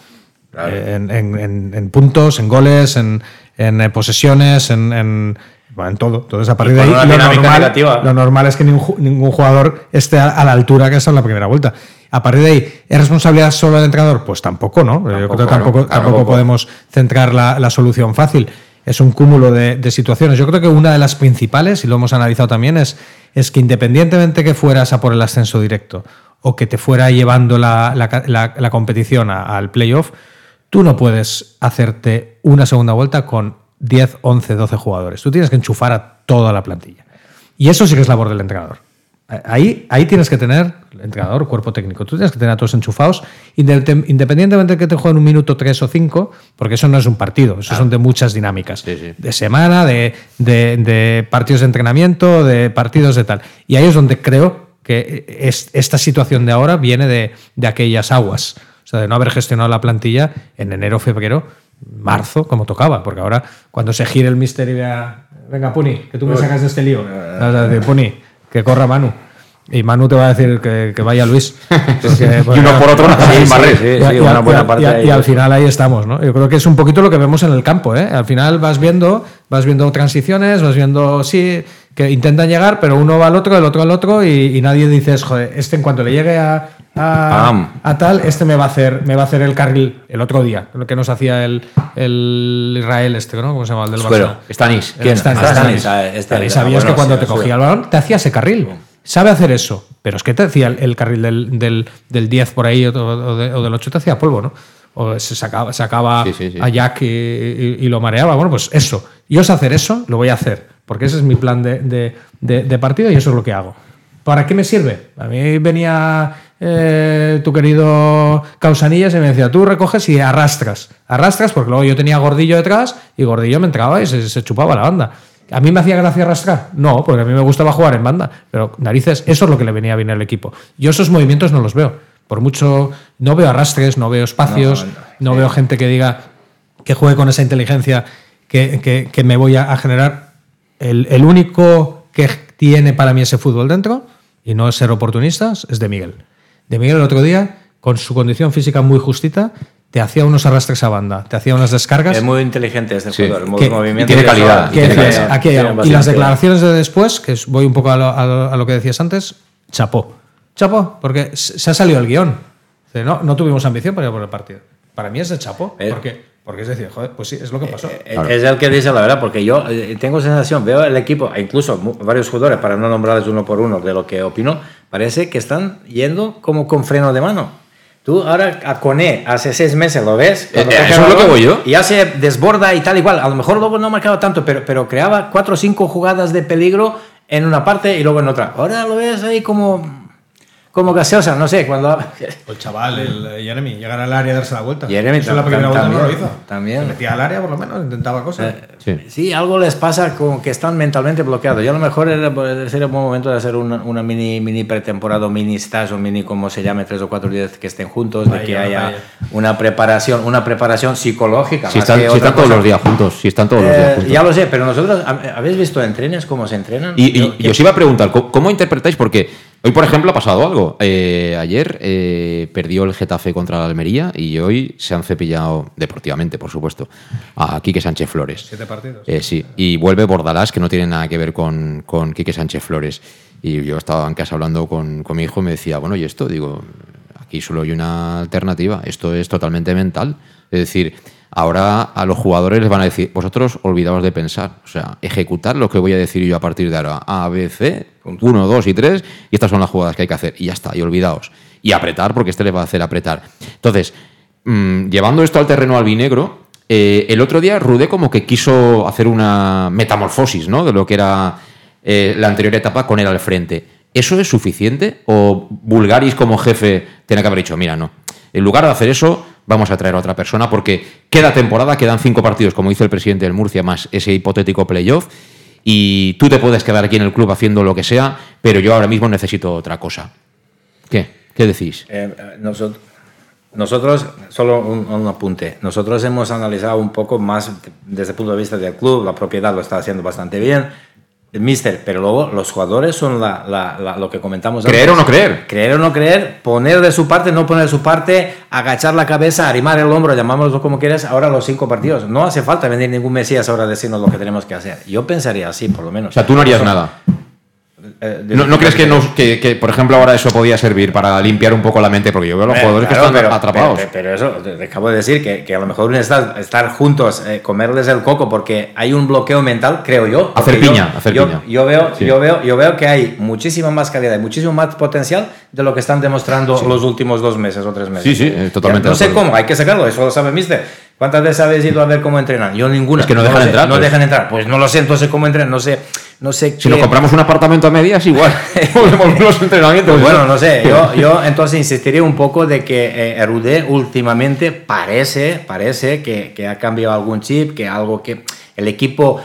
Eh, En, en- en- en puntos, en goles, en, eh, posesiones, en, en- bueno, en todo. Entonces, a partir de ahí, lo normal, negativa. lo normal es que ningún, ju- ningún jugador esté a, a la altura que está en la primera vuelta. A partir de ahí, ¿es responsabilidad solo del entrenador? Pues tampoco, ¿no? Yo creo que Tampoco, tampoco, ¿no? tampoco Tampoco. podemos centrar la, la solución fácil. Es un cúmulo de, situaciones. Yo creo que una de las principales, y lo hemos analizado también, es, es que independientemente que fueras a por el ascenso directo o que te fuera llevando la, la- competición al playoff, tú no puedes hacerte una segunda vuelta con 10, 11, 12 jugadores. Tú tienes que enchufar a toda la plantilla. Y eso sí que es labor del entrenador. Ahí, ahí tienes que tener, entrenador, cuerpo técnico, tú tienes que tener a todos enchufados, inde- independientemente de que te jueguen un minuto, tres o cinco, porque eso no es un partido, eso son de muchas dinámicas. De semana, de, de- de partidos de entrenamiento, de partidos de tal. Y ahí es donde creo que es- esta situación de ahora viene de, de aquellas aguas. O sea, de no haber gestionado la plantilla en enero, febrero, marzo, como tocaba. Porque ahora, cuando se gire el mister y vea, venga, Puni, que tú me sacas de este lío. Decir, Puni, que corra Manu. Y Manu te va a decir que, que vaya Luis. Porque, Y uno por otro, y al final ahí estamos, ¿no? Yo creo que es un poquito lo que vemos en el campo, ¿eh? Al final vas viendo, vas viendo transiciones, vas viendo, sí, que intentan llegar, pero uno va al otro, el otro al otro, y, y nadie dices, joder, este en cuanto le llegue a, a, tal, este me va a hacer, me va a hacer el carril el otro día, lo que nos hacía el, el Israel este, ¿no? ¿Cómo se llama? El del. Barça. Stanis. El ¿Quién? Stanis. Stanis, Stanis. Stanis. Sabías Bueno, que cuando sí, te sí. cogía el balón te hacía ese carril. Sabe hacer eso, pero es que te hacía el, el carril del, del, del 10 por ahí o, o de- o del 8 te hacía polvo, ¿no? O se sacaba, sacaba Sí, sí, sí. a Jack y, y- y lo mareaba. Bueno, pues eso. Yo sé hacer eso, lo voy a hacer, porque ese es mi plan de, de- de- de partido y eso es lo que hago. ¿Para qué me sirve? A mí venía eh, tu querido Causanillas y me decía, tú recoges y arrastras. Arrastras porque luego yo tenía Gordillo detrás y Gordillo me entraba y se, se chupaba la banda. ¿A mí me hacía gracia arrastrar? No, porque a mí me gustaba jugar en banda. Pero narices, eso es lo que le venía bien al equipo. Yo esos movimientos no los veo. Por mucho, no veo arrastres, no veo espacios, no, veo gente que diga que juegue con esa inteligencia que, me voy a, generar. El, el, único que tiene para mí ese fútbol dentro, y no es ser oportunistas, es de Miguel. De Miguel el otro día, con su condición física muy justita, te hacía unos arrastres a banda, te hacía unas descargas. Es muy inteligente este jugador, el movimiento. tiene calidad. Aquí Y las declaraciones de después, que voy un poco a lo, que decías antes, chapó. Chapó, porque se ha salido el guion. No, no tuvimos ambición para ir por el partido. Para mí es de chapó. Eh. porque, porque es decir, joder, pues sí, es lo que pasó. Eh, es el que dice la verdad, porque yo eh, tengo sensación, veo el equipo, e incluso varios jugadores, para no nombrarles uno por uno de lo que opino, parece que están yendo como con freno de mano. Tú ahora a Cone hace seis meses lo ves. Eh, eso es lo que voy yo. Y hace desborda y tal igual. A lo mejor luego no marcaba tanto, pero, pero creaba cuatro o cinco jugadas de peligro en una parte y luego en otra. Ahora lo ves ahí como como gaseosa, no sé, cuando... El chaval, el Jeremy, llegar al área y darse la vuelta. Jeremy Eso la primera vuelta no lo hizo. También. Se metía al área por lo menos, intentaba cosas. Eh, sí. algo les pasa como que están mentalmente bloqueados. Yo a lo mejor sería un buen momento de hacer una, una, mini, mini pretemporada, mini stage o mini como se llame, tres o cuatro días que estén juntos, de que haya una preparación, una preparación psicológica. Si están, si están todos los días juntos, si están todos los días eh, juntos. Ya lo sé, pero nosotros, ¿habéis visto en trenes cómo se entrenan? Y, y, os iba a preguntar, ¿cómo interpretáis? Porque Hoy, por ejemplo, ha pasado algo. Eh, ayer eh, perdió el Getafe contra la Almería y hoy se han cepillado, deportivamente, por supuesto, a Quique Sánchez Flores. Siete partidos. Eh, sí, y vuelve Bordalás, que no tiene nada que ver con, con Quique Sánchez Flores. Y yo estaba en casa hablando con, con mi hijo y me decía, bueno, ¿y esto? Digo, aquí solo hay una alternativa. Esto es totalmente mental. Es decir, Ahora a los jugadores les van a decir, vosotros olvidaos de pensar, o sea, ejecutar lo que voy a decir yo a partir de ahora, A, B, C, 1, 2 y 3, y estas son las jugadas que hay que hacer, y ya está, y olvidaos. Y apretar, porque este les va a hacer apretar. Entonces, mm, llevando esto al terreno albinegro, eh, el otro día Rudé como que quiso hacer una metamorfosis, ¿no? De lo que era eh, la anterior etapa con él al frente. ¿Eso es suficiente? ¿O Bulgaris como jefe tiene que haber dicho, mira, no, en lugar de hacer eso, vamos a traer a otra persona porque queda temporada, quedan cinco partidos, como dice el presidente del Murcia, más ese hipotético playoff. Y tú te puedes quedar aquí en el club haciendo lo que sea, pero yo ahora mismo necesito otra cosa. ¿Qué? ¿Qué decís? Eh, nosotros, nosotros, solo un, un, apunte, nosotros hemos analizado un poco más desde el punto de vista del club, la propiedad lo está haciendo bastante bien, Mister, pero luego los jugadores son lo que comentamos ¿Creer o no creer? Creer o no creer, poner de su parte, no poner de su parte, agachar la cabeza, arrimar el hombro, llamámoslo como quieras, ahora los cinco partidos. No hace falta venir ningún Mesías ahora a decirnos lo que tenemos que hacer. Yo pensaría así, por lo menos. O sea, tú no harías nada. Eh, ¿No, crees que, que, por ejemplo, ahora eso podía servir para limpiar un poco la mente? Porque yo veo a los jugadores que están atrapados. Pero, eso, te acabo de decir que, que a lo mejor estar, estar juntos, eh, comerles el coco, porque hay un bloqueo mental, creo yo. Hacer piña, hacer yo, piña. Yo veo, yo, veo, yo veo que hay muchísima más calidad y muchísimo más potencial de lo que están demostrando los últimos dos meses o tres meses. Sí, sí, totalmente. no sé cómo, hay que sacarlo, eso lo sabe Mister. ¿Cuántas veces habéis ido a ver cómo entrenan? Yo ninguna. Es que no dejan entrar. No pues. dejan entrar. Pues no lo sé entonces cómo entrenan, no sé. No sé si nos compramos un apartamento a medias, igual. los entrenamientos. bueno, no sé. Yo, yo entonces insistiría un poco de que eh, últimamente parece, parece que, que ha cambiado algún chip, que algo que el equipo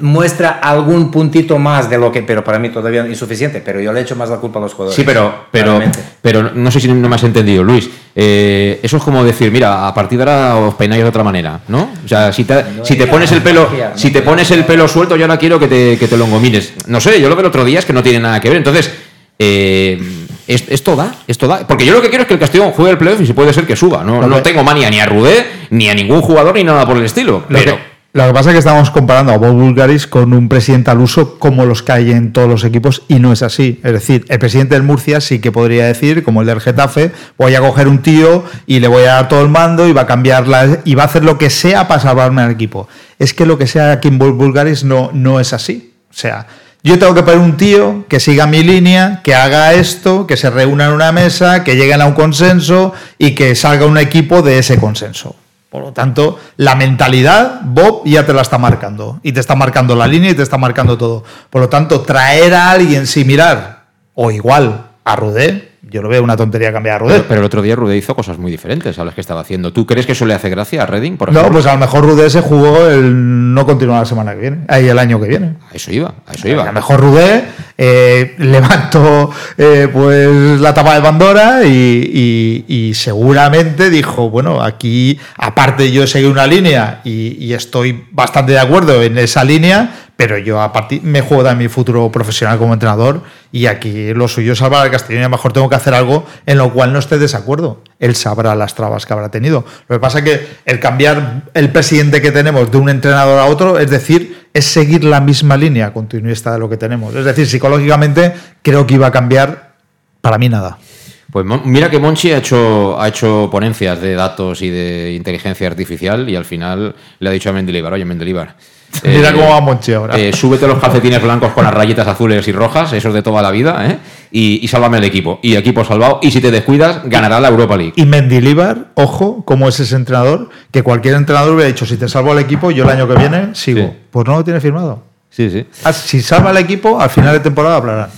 muestra algún puntito más de lo que, pero para mí todavía insuficiente, pero yo le echo más la culpa a los jugadores. Sí, pero, pero, pero no sé si no me has entendido, Luis. Eh, eso es como decir, mira, a partir de ahora os peináis de otra manera, ¿no? O sea, si te, si te pones el pelo, si te pones el pelo suelto, yo ahora quiero que te, que te lo engomines. No sé, yo lo veo el otro día, es que no tiene nada que ver. Entonces, eh, esto da, esto da. Porque yo lo que quiero es que el Castellón juegue el playoff y si puede ser que suba. No, no tengo manía ni a Rudé, ni a ningún jugador, ni nada por el estilo. Pero, lo que pasa es que estamos comparando a Bob Bulgaris con un presidente al uso como los que hay en todos los equipos y no es así. Es decir, el presidente del Murcia sí que podría decir, como el del Getafe, voy a coger un tío y le voy a dar todo el mando y va a cambiar la, y va a hacer lo que sea para salvarme al equipo. Es que lo que sea aquí en Bob Bulgaris no, no es así. O sea, yo tengo que poner un tío que siga mi línea, que haga esto, que se reúna en una mesa, que lleguen a un consenso y que salga un equipo de ese consenso. Por lo tanto, la mentalidad, Bob ya te la está marcando. Y te está marcando la línea y te está marcando todo. Por lo tanto, traer a alguien sin mirar, o igual a Rudé, yo lo veo una tontería cambiar a Rudé. Pero, el otro día Rudé hizo cosas muy diferentes a las que estaba haciendo. ¿Tú crees que eso le hace gracia a Redding, por ejemplo? No, pues a lo mejor Rudé se jugó el no continuar la semana que viene, ahí el año que viene. A eso iba, a eso iba. A lo mejor Rudé eh, levantó eh, pues la tapa de Pandora y, seguramente dijo, bueno, aquí aparte yo seguí una línea y, y estoy bastante de acuerdo en esa línea, pero yo a partir me juego de mi futuro profesional como entrenador y aquí lo suyo es salvar al Castellón y a lo mejor tengo que hacer algo en lo cual no esté de desacuerdo. Él sabrá las trabas que habrá tenido. Lo que pasa es que el cambiar el presidente que tenemos de un entrenador a otro, es decir, es seguir la misma línea continuista de lo que tenemos. Es decir, psicológicamente creo que iba a cambiar para mí nada. Pues mira que Monchi ha hecho, ha hecho ponencias de datos y de inteligencia artificial y al final le ha dicho a Mendilibar, oye Mendilibar, Mira cómo va Monchi ahora. Eh, súbete los calcetines blancos con las rayitas azules y rojas, esos de toda la vida, ¿eh? y, y sálvame el equipo. Y equipo salvado, y si te descuidas, ganará la Europa League. Y Mendilibar, ojo, como es ese entrenador, que cualquier entrenador hubiera dicho, si te salvo al equipo, yo el año que viene sigo. Pues no lo tiene firmado. Sí, sí. Ah, si salva al equipo, al final de temporada hablarán.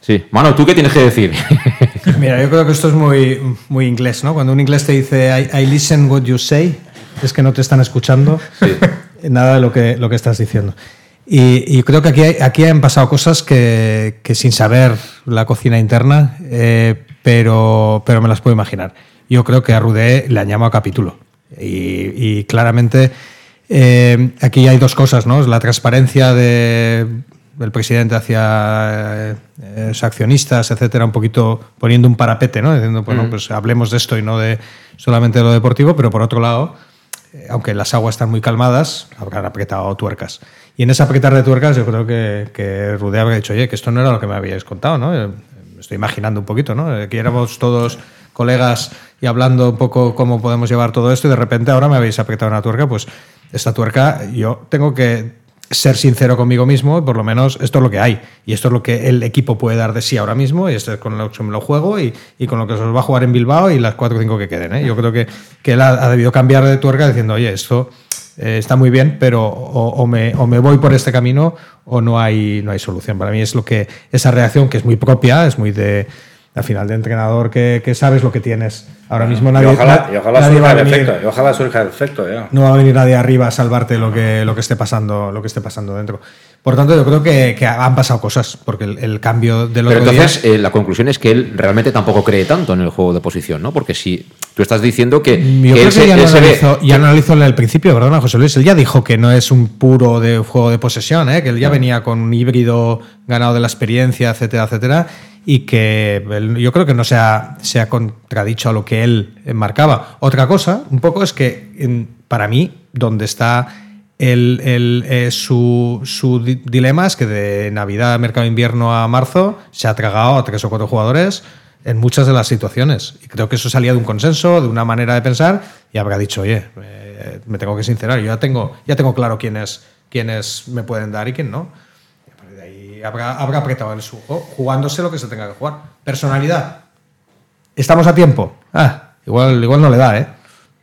Sí. Mano, ¿tú qué tienes que decir? Mira, yo creo que esto es muy, muy inglés, ¿no? Cuando un inglés te dice I, I listen what you say, es que no te están escuchando. Sí nada de lo que, lo que estás diciendo. Y, creo que aquí, aquí han pasado cosas que, sin saber la cocina interna, eh, pero, pero me las puedo imaginar. Yo creo que a Rudé le han llamado a capítulo. Y, claramente eh, aquí hay dos cosas, ¿no? La transparencia de, del presidente hacia eh, los accionistas, etcétera, un poquito poniendo un parapete, ¿no? Diciendo, bueno, pues hablemos de esto y no de solamente de lo deportivo, pero por otro lado aunque las aguas están muy calmadas, habrán apretado tuercas. Y en ese apretar de tuercas yo creo que, que Rude habrá dicho, oye, que esto no era lo que me habíais contado, ¿no? Eh, me estoy imaginando un poquito, ¿no? Aquí éramos todos colegas y hablando un poco cómo podemos llevar todo esto y de repente ahora me habéis apretado una tuerca, pues esta tuerca yo tengo que ser sincero conmigo mismo, y por lo menos esto es lo que hay. Y esto es lo que el equipo puede dar de sí ahora mismo, y esto es con lo que me lo juego y, con lo que se os va a jugar en Bilbao y las 4 o 5 que queden. ¿eh? Yo creo que, que él ha, debido cambiar de tuerca diciendo, oye, esto eh, está muy bien, pero o, me, o, me, voy por este camino o no hay, no hay solución. Para mí es lo que esa reacción que es muy propia, es muy de al final de entrenador que, que sabes lo que tienes. Ahora mismo nadie, y ojalá, y ojalá surja el efecto, y ojalá surja el efecto. No va a venir nadie arriba a salvarte lo que, lo que esté pasando, lo que esté pasando dentro. Por tanto, yo creo que, que han pasado cosas, porque el, cambio de lo Pero entonces, eh, la conclusión es que él realmente tampoco cree tanto en el juego de posición, ¿no? Porque si tú estás diciendo que. Yo creo que ya, lo analizó, ya analizó en el principio, ¿verdad, José Luis? Él ya dijo que no es un puro de juego de posesión, ¿eh? que él ya venía con un híbrido ganado de la experiencia, etcétera, etcétera y que yo creo que no se ha, contradicho a lo que él marcaba. Otra cosa, un poco, es que para mí, donde está el, el, eh, su, su, dilema es que de Navidad, mercado invierno a marzo se ha tragado a tres o cuatro jugadores en muchas de las situaciones. Y creo que eso salía de un consenso, de una manera de pensar, y habrá dicho, oye, eh, me tengo que sincerar, yo ya tengo, ya tengo claro quiénes, quiénes me pueden dar y quién no habrá, apretado el sujo, jugándose lo que se tenga que jugar. Personalidad. ¿Estamos a tiempo? Ah, igual, igual no le da, ¿eh?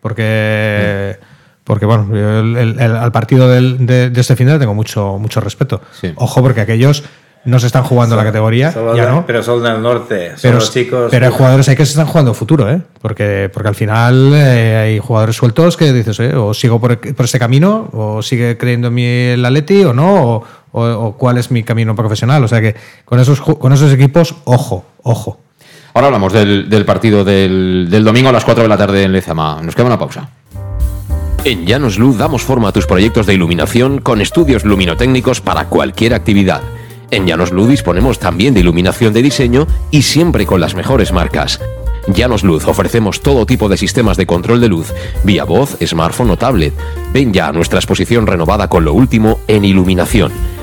Porque, porque bueno, al partido de, este final tengo mucho, mucho respeto. Ojo, porque aquellos no se están jugando la categoría. ya no. Pero son del norte, pero, los chicos. Pero hay jugadores ahí que se están jugando futuro, ¿eh? Porque, porque al final eh, hay jugadores sueltos que dices, eh, o sigo por, por, este camino, o sigue creyendo en mí el Atleti, o no, o, cuál es mi camino profesional. O sea que con esos, con esos equipos, ojo, ojo. Ahora hablamos del, del partido del, del, domingo a las 4 de la tarde en Lezama. Nos queda una pausa. En Llanos Luz damos forma a tus proyectos de iluminación con estudios luminotécnicos para cualquier actividad en Llanos Luz disponemos también de iluminación de diseño y siempre con las mejores marcas. Llanos Luz ofrecemos todo tipo de sistemas de control de luz, vía voz, smartphone o tablet. Ven ya a nuestra exposición renovada con lo último en iluminación.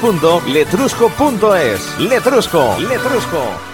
www.letrusco.es. Letrusco, Letrusco.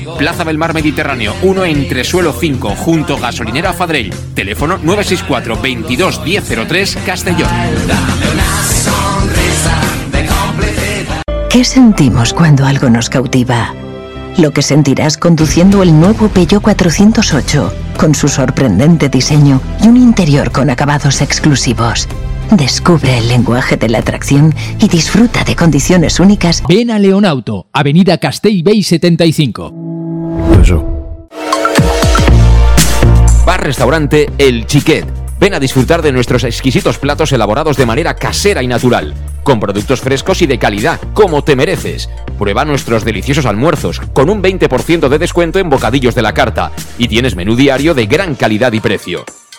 Plaza del Mar Mediterráneo, 1 entre suelo 5, junto gasolinera Fadrell. Teléfono 964 22 1003 Castellón. ¿Qué sentimos cuando algo nos cautiva? Lo que sentirás conduciendo el nuevo Peugeot 408, con su sorprendente diseño y un interior con acabados exclusivos. Descubre el lenguaje de la atracción y disfruta de condiciones únicas. Ven a Leonauto, Avenida Castell Bay 75. Bar Restaurante El Chiquet. Ven a disfrutar de nuestros exquisitos platos elaborados de manera casera y natural, con productos frescos y de calidad, como te mereces. Prueba nuestros deliciosos almuerzos, con un 20% de descuento en bocadillos de la carta, y tienes menú diario de gran calidad y precio.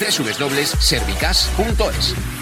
www.servicas.es.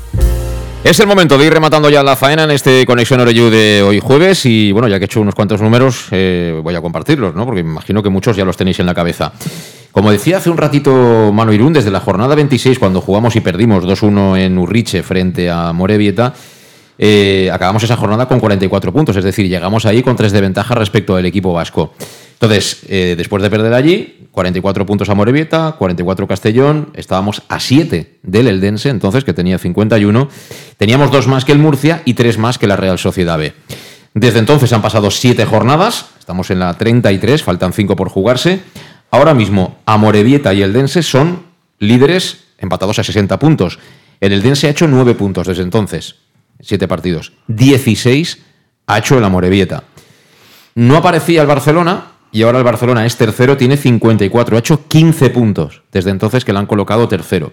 Es el momento de ir rematando ya la faena en este Conexión Oreyu de hoy jueves y bueno, ya que he hecho unos cuantos números, eh, voy a compartirlos, ¿no? Porque me imagino que muchos ya los tenéis en la cabeza. Como decía hace un ratito Manu Irún, desde la jornada 26, cuando jugamos y perdimos 2-1 en Urriche frente a Morevieta, eh, acabamos esa jornada con 44 puntos, es decir, llegamos ahí con 3 de ventaja respecto al equipo vasco. Entonces, eh, después de perder allí, 44 puntos a Morevieta, 44 Castellón, estábamos a 7 del Eldense, entonces, que tenía 51. Teníamos dos más que el Murcia y tres más que la Real Sociedad B. Desde entonces han pasado 7 jornadas, estamos en la 33, faltan 5 por jugarse. Ahora mismo, Amorebieta y Eldense son líderes empatados a 60 puntos. El Eldense ha hecho 9 puntos desde entonces, 7 partidos. 16 ha hecho el Amorebieta. No aparecía el Barcelona, y ahora el Barcelona es tercero, tiene 54, ha hecho 15 puntos desde entonces que le han colocado tercero.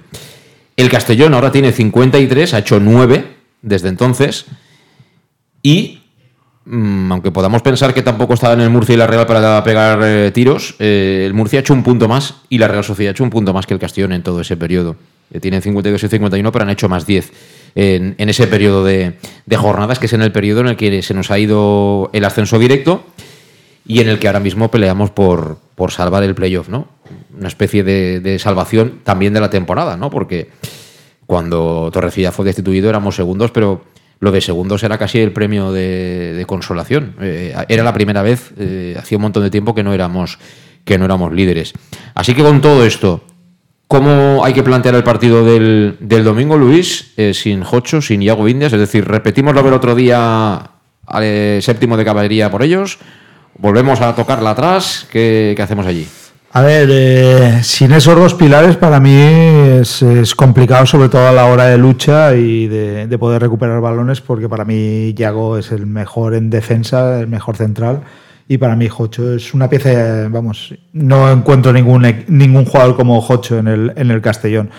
El Castellón ahora tiene 53, ha hecho 9 desde entonces. Y mm, aunque podamos pensar que tampoco estaba en el Murcia y la Real para pegar eh, tiros, eh, el Murcia ha hecho un punto más y la Real Sociedad ha hecho un punto más que el Castellón en todo ese periodo. Eh, tienen 52 y 51, pero han hecho más 10 en, ese periodo de, de jornadas, que es en el periodo en el que se nos ha ido el ascenso directo y en el que ahora mismo peleamos por, por salvar el playoff, ¿no? Una especie de, salvación también de la temporada, ¿no? Porque cuando Torrecilla fue destituido éramos segundos, pero lo de segundos era casi el premio de, consolación. Eh, era la primera vez, eh, hacía un montón de tiempo que no éramos que no éramos líderes. Así que con todo esto, ¿cómo hay que plantear el partido del, domingo, Luis? Eh, sin Jocho, sin Iago Indias, es decir, repetimos lo del otro día séptimo de caballería por ellos volvemos a tocarla atrás. ¿Qué, hacemos allí? A ver, eh, sin esos dos pilares para mí es, complicado, sobre todo a la hora de lucha y de, poder recuperar balones, porque para mí Yago es el mejor en defensa, el mejor central, y para mí Jocho es una pieza, vamos, no encuentro ningún, ningún jugador como Jocho en el, en el Castellón.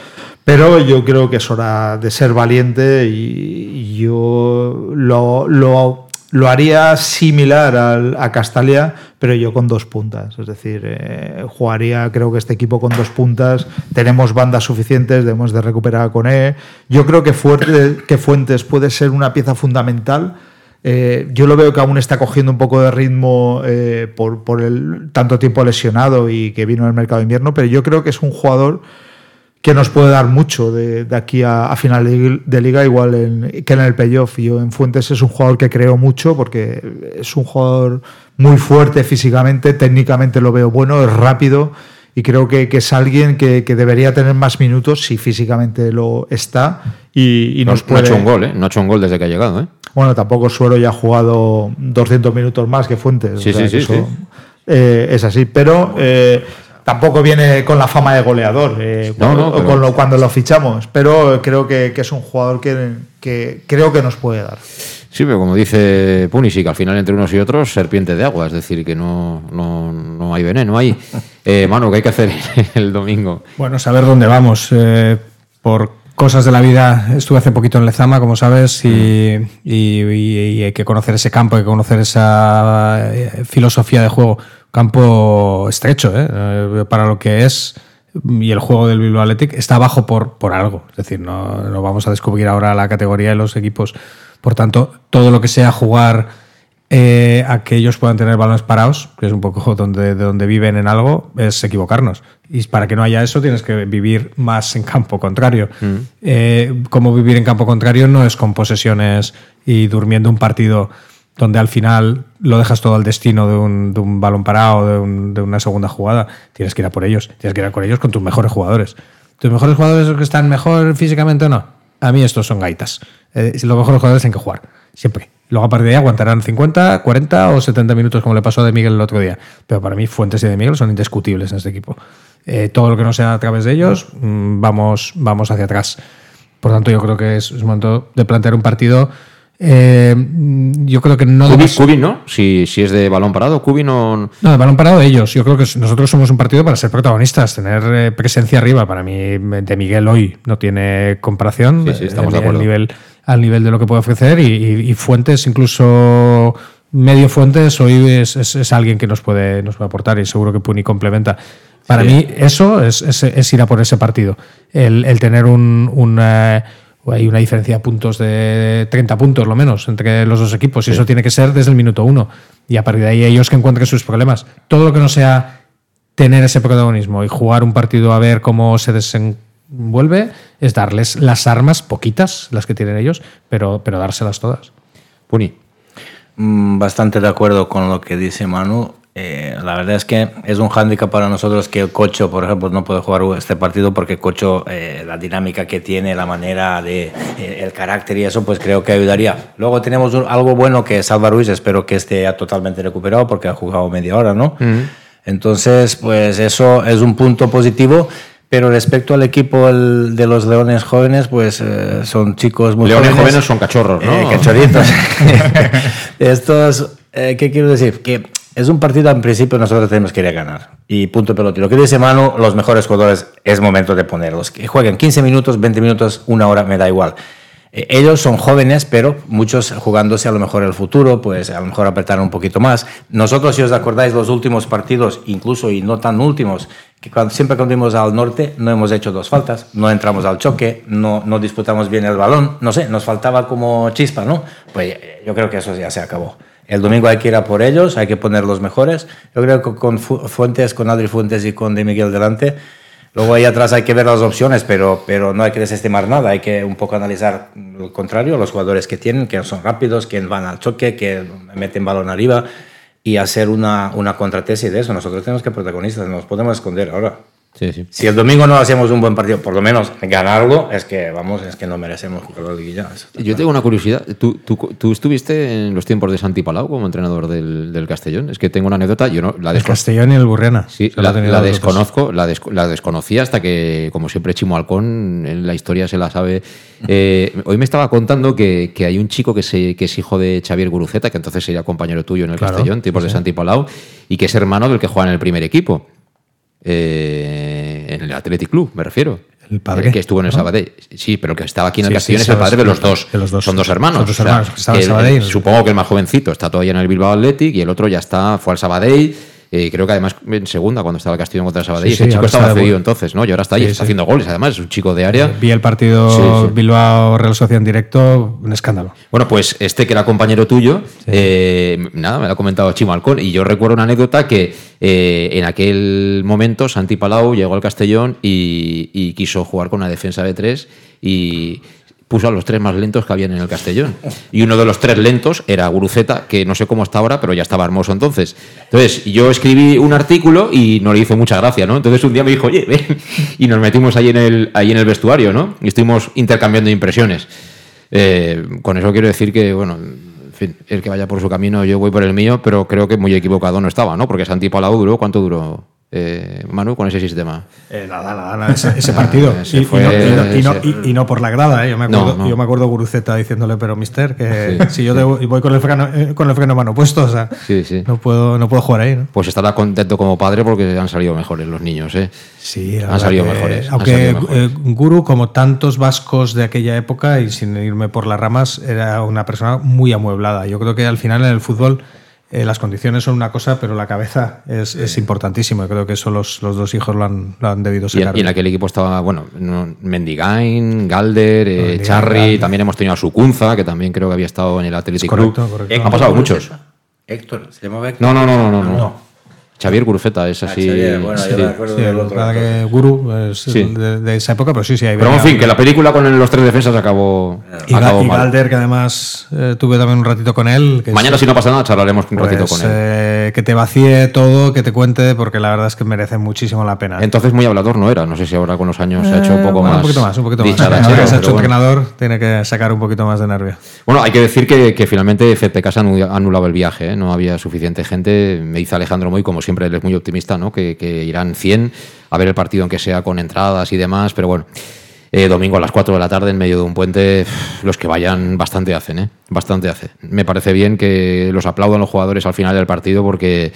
Pero yo creo que es hora de ser valiente y, yo lo, lo lo haría similar al, a Castalia, pero yo con dos puntas. Es decir, eh, jugaría, creo que este equipo con dos puntas. Tenemos bandas suficientes, debemos de recuperar con él. Yo creo que, que Fuentes puede ser una pieza fundamental. Eh, yo lo veo que aún está cogiendo un poco de ritmo eh, por, por el tanto tiempo lesionado y que vino el mercado de invierno, pero yo creo que es un jugador que nos puede dar mucho de, aquí a, final de, liga, igual que en el playoff. Yo en Fuentes es un jugador que creo mucho porque es un jugador muy fuerte físicamente, técnicamente lo veo bueno, es rápido y creo que, es alguien que, debería tener más minutos si físicamente lo está y, nos puede... No ha hecho un gol, ¿eh? No ha hecho un gol desde que ha llegado, ¿eh? Bueno, tampoco Suero ya ha jugado 200 minutos más que Fuentes. Sí, sí, sí, eh, es así, pero... Eh, tampoco viene con la fama de goleador eh, cuando, cuando lo fichamos, pero creo que, es un jugador que, creo que nos puede dar. Sí, pero como dice Punisic, al final entre unos y otros, serpiente de agua, es decir, que no, no, hay veneno ahí. Eh, Manu, ¿qué hay que hacer el domingo? Bueno, saber dónde vamos. Eh, por cosas de la vida. Estuve hace poquito en Lezama, como sabes, y, hay que conocer ese campo, hay que conocer esa eh, filosofía de juego. Campo estrecho, ¿eh? ¿eh? para lo que es. Y el juego del Bilbao Athletic está abajo por, por algo. Es decir, no, no vamos a descubrir ahora la categoría de los equipos. Por tanto, todo lo que sea jugar eh, a que ellos puedan tener balones parados, que es un poco donde, de donde viven en algo, es equivocarnos. Y para que no haya eso tienes que vivir más en campo contrario. Mm. Eh, como vivir en campo contrario no es con posesiones y durmiendo un partido donde al final lo dejas todo al destino de un, balón parado, de, de, una segunda jugada. Tienes que ir a por ellos, tienes que ir a por ellos con tus mejores jugadores. ¿Tus mejores jugadores los que están mejor físicamente o no? A mí estos son gaitas. Eh, los mejores jugadores tienen que jugar, siempre. Luego a partir de ahí aguantarán 50, 40 o 70 minutos como le pasó a De Miguel el otro día. Pero para mí Fuentes y De Miguel son indiscutibles en este equipo. Eh, todo lo que no sea a través de ellos, mm, vamos, vamos hacia atrás. Por tanto, yo creo que es, momento de plantear un partido. Eh, yo creo que no. Cubi, ¿no? Si, si es de balón parado, Cubi no. No, de balón parado ellos. Yo creo que nosotros somos un partido para ser protagonistas, tener eh, presencia arriba. Para mí, De Miguel hoy no tiene comparación. Sí, sí, estamos de acuerdo. nivel al nivel de lo que puede ofrecer y, Fuentes, incluso medio Fuentes, hoy es, alguien que nos puede, nos puede aportar y seguro que Puni complementa. Para mí eso es, ir a por ese partido, el, tener un, hay una diferencia de puntos de 30 puntos lo menos entre los dos equipos y eso tiene que ser desde el minuto uno y a partir de ahí ellos que encuentren sus problemas. Todo lo que no sea tener ese protagonismo y jugar un partido a ver cómo se desenvuelve vuelve es darles las armas, poquitas las que tienen ellos, pero, pero dárselas todas. Puni. Mm, bastante de acuerdo con lo que dice Manu. Eh, la verdad es que es un hándicap para nosotros que el Cocho, por ejemplo, no puede jugar este partido porque Cocho, eh, la dinámica que tiene, la manera de, eh, el carácter y eso, pues creo que ayudaría. Luego tenemos algo bueno que es Alvaro Ruiz, espero que esté totalmente recuperado porque ha jugado media hora, ¿no? Entonces, pues eso es un punto positivo. Pero respecto al equipo de los Leones jóvenes, pues eh, son chicos muy Leones jóvenes. son cachorros, ¿no? Eh, cachorritos. Estos, eh, ¿qué quiero decir? Que es un partido en principio nosotros tenemos que ir a ganar. Y punto pelota. Lo que dice Manu, los mejores jugadores es momento de ponerlos. Que jueguen 15 minutos, 20 minutos, una hora, me da igual. Ellos son jóvenes, pero muchos jugándose a lo mejor el futuro, pues a lo mejor apretar un poquito más. Nosotros, si os acordáis, los últimos partidos, incluso y no tan últimos, que cuando, siempre cuando íbamos al norte no hemos hecho dos faltas, no entramos al choque, no, no disputamos bien el balón, no sé, nos faltaba como chispa, ¿no? Pues yo creo que eso ya se acabó. El domingo hay que ir a por ellos, hay que poner los mejores. Yo creo que con Fuentes, con Adri Fuentes y con De Miguel delante, luego ahí atrás hay que ver las opciones, pero, pero no hay que desestimar nada, hay que un poco analizar lo contrario, los jugadores que tienen, que son rápidos, que van al choque, que meten balón arriba y hacer una, una contratesis de eso. Nosotros tenemos que protagonistas, no nos podemos esconder ahora. Si el domingo no hacemos un buen partido, por lo menos ganarlo, es que vamos, es que no merecemos jugar la liguilla. Yo tengo una curiosidad. ¿Tú, ¿Tú, estuviste en los tiempos de Santi Palau como entrenador del, del, Castellón? Es que tengo una anécdota. Yo no, la el Castellón y el Burriana. Sí, la, desconozco, la, la, desconocía hasta que, como siempre, Chimo Halcón en la historia se la sabe. Eh, hoy me estaba contando que, que, hay un chico que, se, que es hijo de Xavier Guruceta, que entonces sería compañero tuyo en el Castellón, tiempos de Santi Palau, y que es hermano del que juega en el primer equipo. Eh, en el Athletic Club, me refiero. El padre. que estuvo en el Sabadell. Sí, pero que estaba aquí en el Castellón es el padre de los, dos. Son dos hermanos. supongo que el más jovencito está todavía en el Bilbao Athletic y el otro ya está, fue al Sabadell eh, creo que además en segunda, cuando estaba el Castillo contra el Sabadell, ese chico estaba cedido entonces, ¿no? Y ahora está ahí, está haciendo goles, además, es un chico de área. Vi el partido Bilbao Real Sociedad en directo, un escándalo. Bueno, pues este que era compañero tuyo, eh, nada, me lo ha comentado Chimo Alcón, y yo recuerdo una anécdota que eh, en aquel momento Santi Palau llegó al Castellón y, y quiso jugar con una defensa de tres y puso a los tres más lentos que habían en el Castellón. Y uno de los tres lentos era Guruceta, que no sé cómo está ahora, pero ya estaba hermoso entonces. Entonces, yo escribí un artículo y no le hizo mucha gracia, ¿no? Entonces un día me dijo, oye, ven. Y nos metimos ahí en el, ahí en el vestuario, ¿no? Y estuvimos intercambiando impresiones. Eh, con eso quiero decir que, bueno, en fin, el que vaya por su camino, yo voy por el mío, pero creo que muy equivocado no estaba, ¿no? Porque Santi Palau duró, ¿cuánto duró? Eh, Manu, con ese sistema? Eh, nada, nada, ese, partido. y, no, por la grada, ¿eh? yo, me acuerdo, yo me acuerdo Guruceta diciéndole, pero mister, que si yo voy con el freno, eh, con el freno mano puesto, o sea, no, puedo, no puedo jugar ahí. ¿no? Pues estará contento como padre porque han salido mejores los niños. ¿eh? Sí, han salido mejores. Aunque eh, Guru, como tantos vascos de aquella época, y sin irme por las ramas, era una persona muy amueblada. Yo creo que al final en el fútbol eh, las condiciones son una cosa, pero la cabeza es, es importantísimo. Creo que eso los, los dos hijos lo han, lo han debido sacar. Y, en aquel equipo estaba, bueno, Mendigain, Galder, eh, Charry, también hemos tenido a Sucunza, que también creo que había estado en el Atlético correcto, Correcto. Han pasado muchos. Héctor, ¿se llamaba Héctor? No, no, no, no, no. no. Xavier Gurufeta es así. Ah, bueno, yo me acuerdo del otro. Que Guru es de, esa época, pero sí, sí. Ahí pero en fin, que la película con los tres defensas acabó. Y, acabó y Galder, que además eh, tuve también un ratito con él. Mañana, si no pasa nada, charlaremos un ratito con él. Eh, que te vacíe todo, que te cuente, porque la verdad es que merece muchísimo la pena. Entonces, muy hablador no era. No sé si ahora con los años se ha hecho un poco más. Un poquito más, un poquito más. Ahora que se ha hecho entrenador, tiene que sacar un poquito más de nervio. Bueno, hay que decir que, que finalmente FPK se ha anulado el viaje. ¿eh? No había suficiente gente. Me dice Alejandro Moy, como siempre, él es muy optimista que, irán 100 a ver el partido, aunque sea con entradas y demás, pero bueno. Eh, domingo a las 4 de la tarde en medio de un puente, los que vayan bastante hacen, ¿eh? Bastante hacen. Me parece bien que los aplaudan los jugadores al final del partido porque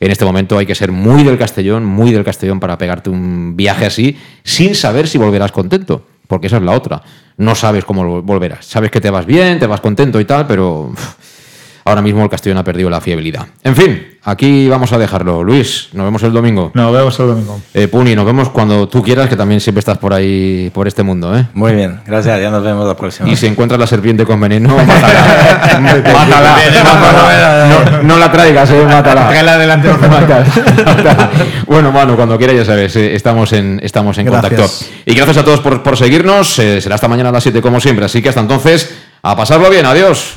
en este momento hay que ser muy del Castellón, muy del Castellón para pegarte un viaje así, sin saber si volverás contento, porque esa es la otra. No sabes cómo volverás. Sabes que te vas bien, te vas contento y tal, pero ahora mismo el Castellón ha perdido la fiabilidad. En fin, aquí vamos a dejarlo. Luis, nos vemos el domingo. Nos vemos el domingo. Eh, Puni, nos vemos cuando tú quieras, que también siempre estás por ahí, por este mundo. ¿eh? Muy bien, gracias, ya nos vemos la próxima. Y si encuentras la serpiente con veneno, mátala. mátala. No, la traigas, eh, mátala. Tráela adelante, Bueno, mano, cuando quieras, ya sabes, eh, estamos en, estamos en contacto. Y gracias a todos por, por seguirnos. Eh, será hasta mañana a las 7, como siempre. Así que hasta entonces, a pasarlo bien. Adiós.